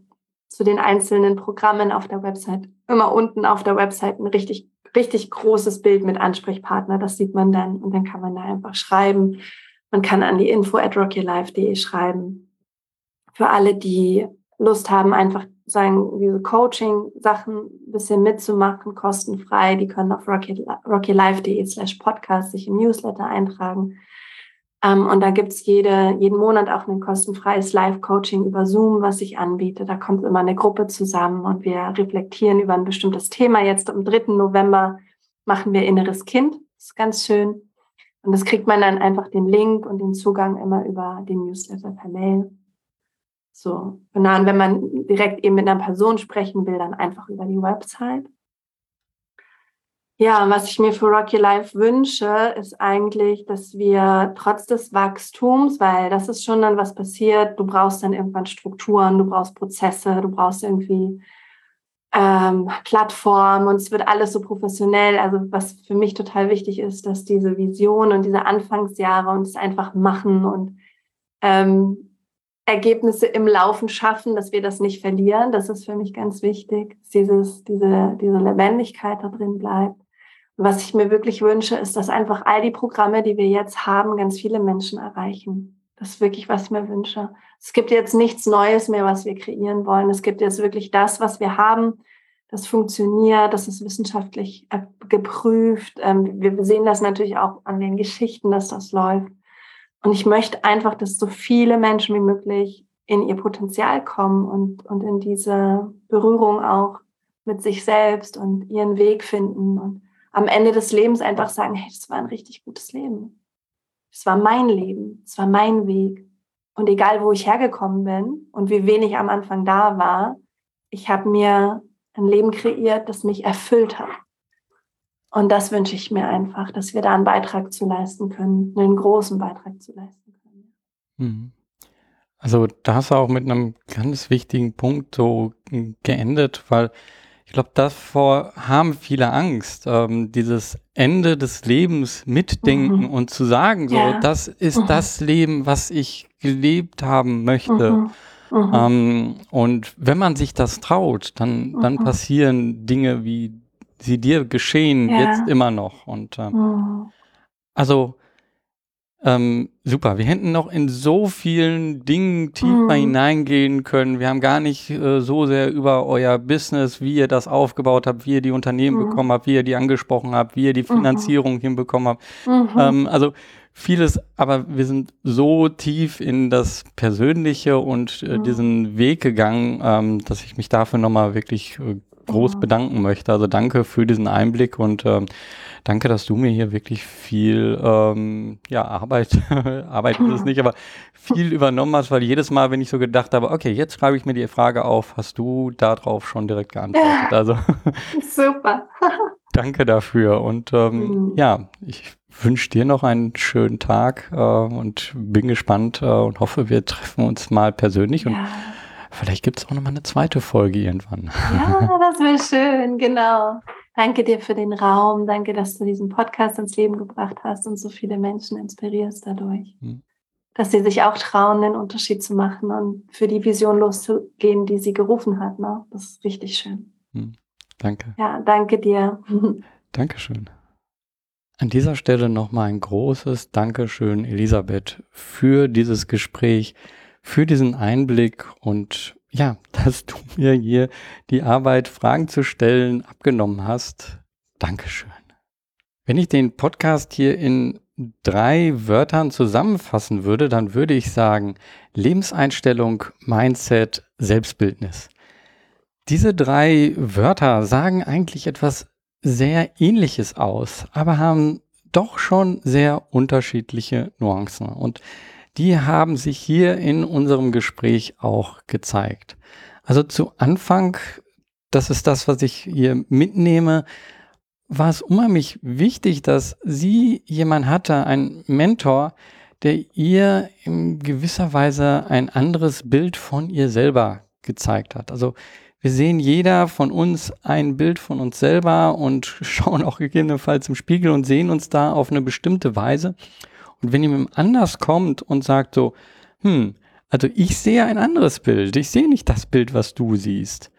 zu den einzelnen Programmen auf der Website immer unten auf der Website ein richtig, richtig großes Bild mit Ansprechpartner. Das sieht man dann und dann kann man da einfach schreiben. Man kann an die info at rockyourlife.de schreiben. Für alle, die Lust haben, einfach sagen, diese Coaching-Sachen ein bisschen mitzumachen, kostenfrei, die können auf rockylife.de slash podcast sich im Newsletter eintragen. Ähm, und da gibt's jede, jeden Monat auch ein kostenfreies Live-Coaching über Zoom, was ich anbiete. Da kommt immer eine Gruppe zusammen und wir reflektieren über ein bestimmtes Thema. Jetzt am 3. November machen wir Inneres Kind. Das ist ganz schön. Und das kriegt man dann einfach den Link und den Zugang immer über den Newsletter per Mail. So, genau. Und wenn man direkt eben mit einer Person sprechen will, dann einfach über die Website. Ja, was ich mir für Rocky Life wünsche, ist eigentlich, dass wir trotz des Wachstums, weil das ist schon dann was passiert, du brauchst dann irgendwann Strukturen, du brauchst Prozesse, du brauchst irgendwie ähm, Plattform und es wird alles so professionell. Also was für mich total wichtig ist, dass diese Vision und diese Anfangsjahre uns einfach machen und ähm, Ergebnisse im Laufen schaffen, dass wir das nicht verlieren. Das ist für mich ganz wichtig, dass dieses, diese, diese Lebendigkeit da drin bleibt. Was ich mir wirklich wünsche, ist, dass einfach all die Programme, die wir jetzt haben, ganz viele Menschen erreichen. Das ist wirklich, was ich mir wünsche. Es gibt jetzt nichts Neues mehr, was wir kreieren wollen. Es gibt jetzt wirklich das, was wir haben, das funktioniert, das ist wissenschaftlich geprüft. Ähm, wir sehen das natürlich auch an den Geschichten, dass das läuft. Und ich möchte einfach, dass so viele Menschen wie möglich in ihr Potenzial kommen und, und in diese Berührung auch mit sich selbst und ihren Weg finden und am Ende des Lebens einfach sagen, hey, das war ein richtig gutes Leben. Es war mein Leben, es war mein Weg. Und egal, wo ich hergekommen bin und wie wenig am Anfang da war, ich habe mir ein Leben kreiert, das mich erfüllt hat. Und das wünsche ich mir einfach, dass wir da einen Beitrag zu leisten können, einen großen Beitrag zu leisten können. Mhm. Also da hast du auch mit einem ganz wichtigen Punkt so geendet, weil ich glaube, davor haben viele Angst, ähm, dieses Ende des Lebens mitdenken mhm. und zu sagen, so, ja. das ist mhm. das Leben, was ich gelebt haben möchte. Mhm. mhm. Ähm, und wenn man sich das traut, dann, dann mhm. passieren Dinge, wie sie dir geschehen, ja. jetzt immer noch. Und ähm, mhm. also ähm, super. Wir hätten noch in so vielen Dingen tiefer mhm. hineingehen können. Wir haben gar nicht äh, so sehr über euer Business, wie ihr das aufgebaut habt, wie ihr die Unternehmen mhm. bekommen habt, wie ihr die angesprochen habt, wie ihr die mhm. Finanzierung mhm. hinbekommen habt. Ähm, also vieles, aber wir sind so tief in das Persönliche und äh, mhm. diesen Weg gegangen, ähm, dass ich mich dafür nochmal wirklich äh, groß bedanken möchte. Also danke für diesen Einblick und ähm, danke, dass du mir hier wirklich viel ähm, ja, Arbeit, (laughs) Arbeit ist es nicht, aber viel übernommen hast, weil jedes Mal, wenn ich so gedacht habe, okay, jetzt schreibe ich mir die Frage auf, hast du darauf schon direkt geantwortet. Also (laughs) super. (laughs) danke dafür. Und ähm, mhm. ja, ich wünsche dir noch einen schönen Tag äh, und bin gespannt äh, und hoffe, wir treffen uns mal persönlich ja. und Vielleicht gibt es auch noch mal eine zweite Folge irgendwann. Ja, das wäre schön, genau. Danke dir für den Raum. Danke, dass du diesen Podcast ins Leben gebracht hast und so viele Menschen inspirierst dadurch. Hm. Dass sie sich auch trauen, den Unterschied zu machen und für die Vision loszugehen, die sie gerufen hat. Ne? Das ist richtig schön. Hm. Danke. Ja, danke dir. (laughs) Dankeschön. An dieser Stelle nochmal ein großes Dankeschön, Elisabeth, für dieses Gespräch, für diesen Einblick und ja, dass du mir hier die Arbeit, Fragen zu stellen, abgenommen hast. Dankeschön. Wenn ich den Podcast hier in drei Wörtern zusammenfassen würde, dann würde ich sagen Lebenseinstellung, Mindset, Selbstbildnis. Diese drei Wörter sagen eigentlich etwas sehr Ähnliches aus, aber haben doch schon sehr unterschiedliche Nuancen. Und die haben sich hier in unserem Gespräch auch gezeigt. Also zu Anfang, das ist das, was ich hier mitnehme, war es unheimlich wichtig, dass sie jemand hatte, ein Mentor, der ihr in gewisser Weise ein anderes Bild von ihr selber gezeigt hat. Also wir sehen jeder von uns ein Bild von uns selber und (laughs) schauen auch gegebenenfalls im Spiegel und sehen uns da auf eine bestimmte Weise. Und wenn jemand anders kommt und sagt so, hm, also ich sehe ein anderes Bild, ich sehe nicht das Bild, was du siehst,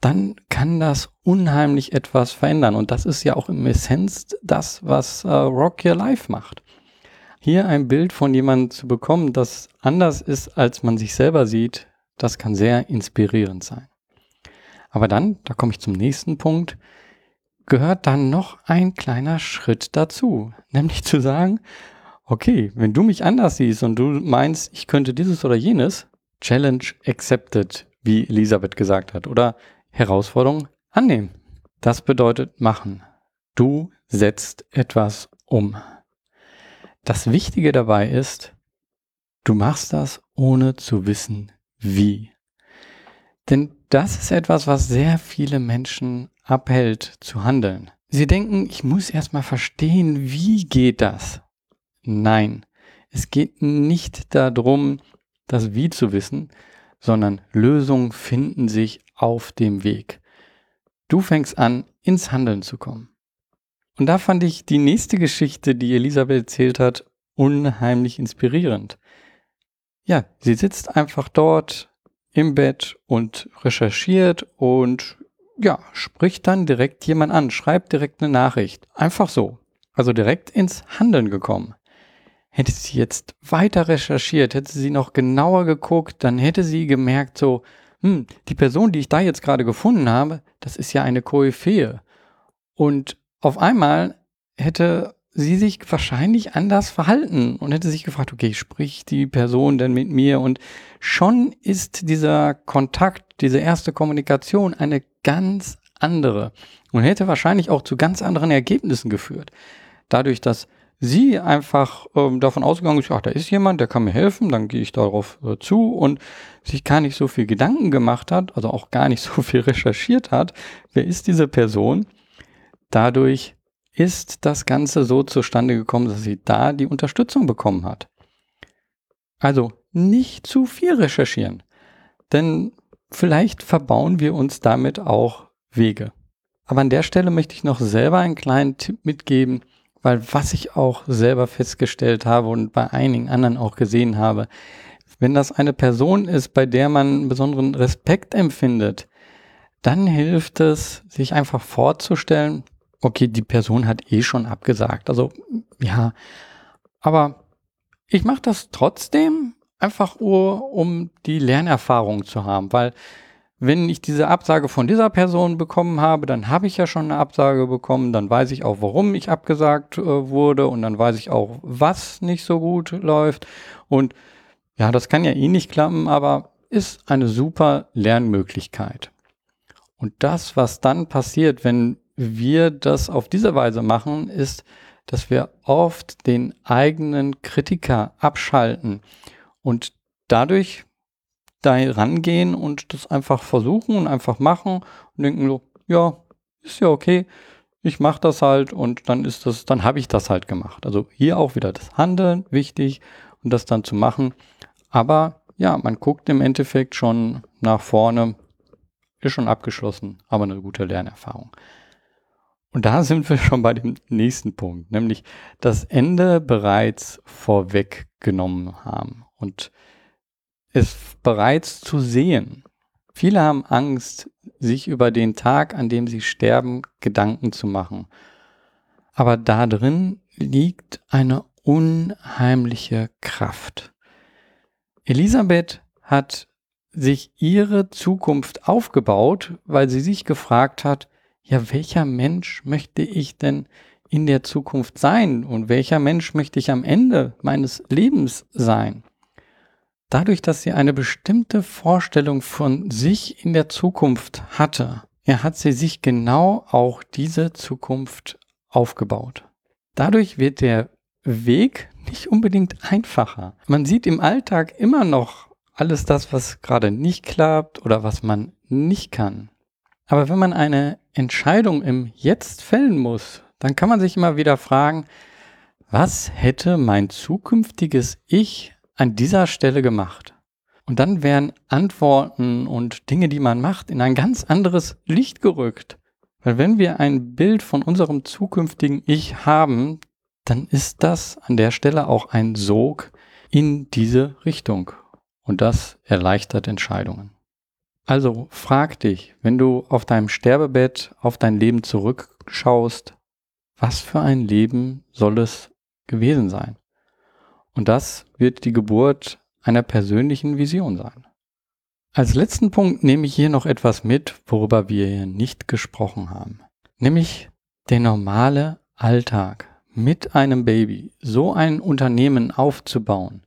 dann kann das unheimlich etwas verändern. Und das ist ja auch im Essenz das, was äh, Rock Your Life macht. Hier ein Bild von jemandem zu bekommen, das anders ist, als man sich selber sieht, das kann sehr inspirierend sein. Aber dann, da komme ich zum nächsten Punkt, gehört dann noch ein kleiner Schritt dazu, nämlich zu sagen, okay, wenn du mich anders siehst und du meinst, ich könnte dieses oder jenes, Challenge accepted, wie Elisabeth gesagt hat, oder Herausforderung annehmen. Das bedeutet machen. Du setzt etwas um. Das Wichtige dabei ist, du machst das ohne zu wissen, wie. Denn das ist etwas, was sehr viele Menschen abhält zu handeln. Sie denken, ich muss erstmal verstehen, wie geht das? Nein, es geht nicht darum, das Wie zu wissen, sondern Lösungen finden sich auf dem Weg. Du fängst an, ins Handeln zu kommen. Und da fand ich die nächste Geschichte, die Elisabeth erzählt hat, unheimlich inspirierend. ja, sie sitzt einfach dort im Bett und recherchiert und ja, spricht dann direkt jemand an, schreibt direkt eine Nachricht. Einfach so. Also direkt ins Handeln gekommen. Hätte sie jetzt weiter recherchiert, hätte sie noch genauer geguckt, dann hätte sie gemerkt, so, hm, die Person, die ich da jetzt gerade gefunden habe, das ist ja eine Koryphäe. Und auf einmal hätte sie sich wahrscheinlich anders verhalten und hätte sich gefragt, okay, spricht die Person denn mit mir? Und schon ist dieser Kontakt, diese erste Kommunikation eine ganz andere und hätte wahrscheinlich auch zu ganz anderen Ergebnissen geführt. Dadurch, dass sie einfach ähm, davon ausgegangen ist, ach, da ist jemand, der kann mir helfen, dann gehe ich darauf äh, zu und sich gar nicht so viel Gedanken gemacht hat, also auch gar nicht (laughs) so viel recherchiert hat, wer ist diese Person, dadurch ist das Ganze so zustande gekommen, dass sie da die Unterstützung bekommen hat. Also nicht zu viel recherchieren, denn vielleicht verbauen wir uns damit auch Wege. Aber an der Stelle möchte ich noch selber einen kleinen Tipp mitgeben, weil was ich auch selber festgestellt habe und bei einigen anderen auch gesehen habe, wenn das eine Person ist, bei der man besonderen Respekt empfindet, dann hilft es, sich einfach vorzustellen, okay, die Person hat eh schon abgesagt. Also ja, aber ich mache das trotzdem einfach nur, um die Lernerfahrung zu haben, weil wenn ich diese Absage von dieser Person bekommen habe, dann habe ich ja schon eine Absage bekommen, dann weiß ich auch, warum ich abgesagt äh, wurde und dann weiß ich auch, was nicht so gut läuft. Und ja, das kann ja eh nicht klappen, aber ist eine super Lernmöglichkeit. Und das, was dann passiert, wenn wir das auf diese Weise machen, ist, dass wir oft den eigenen Kritiker abschalten und dadurch da rangehen und das einfach versuchen und einfach machen und denken so, ja, ist ja okay, ich mache das halt und dann ist das, dann habe ich das halt gemacht. Also hier auch wieder das Handeln wichtig und das dann zu machen. Aber ja, man guckt im Endeffekt schon nach vorne, ist schon abgeschlossen, aber eine gute Lernerfahrung. Und da sind wir (laughs) schon bei dem nächsten Punkt, nämlich das Ende bereits vorweggenommen haben und es bereits zu sehen. Viele haben Angst, sich über den Tag, an dem sie sterben, Gedanken zu machen. Aber da drin liegt eine unheimliche Kraft. Elisabeth hat sich ihre Zukunft aufgebaut, weil sie sich gefragt hat, ja, welcher Mensch möchte ich denn in der Zukunft sein und welcher Mensch möchte ich am Ende meines Lebens sein? Dadurch, dass sie eine bestimmte Vorstellung von sich in der Zukunft hatte, er hat sie sich genau auch diese Zukunft aufgebaut. Dadurch wird der Weg nicht unbedingt einfacher. Man sieht im Alltag immer noch alles das, was gerade nicht klappt oder was man nicht kann. Aber wenn man eine Entscheidung im Jetzt fällen muss, dann kann man sich immer wieder fragen, was hätte mein zukünftiges Ich an dieser Stelle gemacht? Und dann werden Antworten und Dinge, die man macht, in ein ganz anderes Licht gerückt. Weil wenn wir ein Bild von unserem zukünftigen Ich haben, dann ist das an der Stelle auch ein Sog in diese Richtung. Und das erleichtert Entscheidungen. Also frag dich, wenn du auf deinem Sterbebett auf dein Leben zurückschaust, was für ein Leben soll es gewesen sein? Und das wird die Geburt einer persönlichen Vision sein. Als letzten Punkt nehme ich hier noch etwas mit, worüber wir hier nicht gesprochen haben. Nämlich der normale Alltag mit einem Baby, so ein Unternehmen aufzubauen,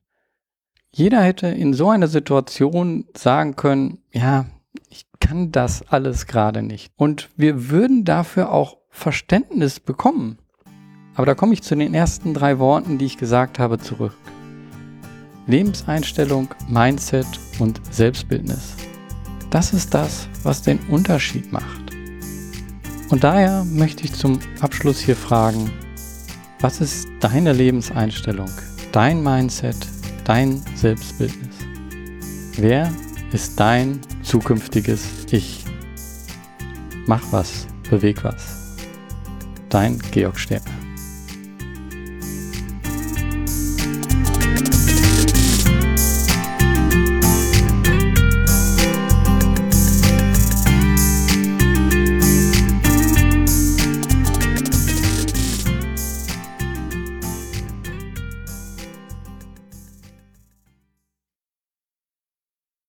jeder hätte in so einer Situation sagen können, ja, ich kann das alles gerade nicht. Und wir würden dafür auch Verständnis bekommen. Aber da komme ich zu den ersten drei Worten, die ich gesagt habe, zurück. Lebenseinstellung, Mindset und Selbstbildnis. Das ist das, was den Unterschied macht. Und daher möchte ich zum Abschluss hier fragen, was ist deine Lebenseinstellung, dein Mindset, dein Selbstbildnis? Wer ist dein zukünftiges Ich? Mach was, beweg was. Dein Georg Stärker.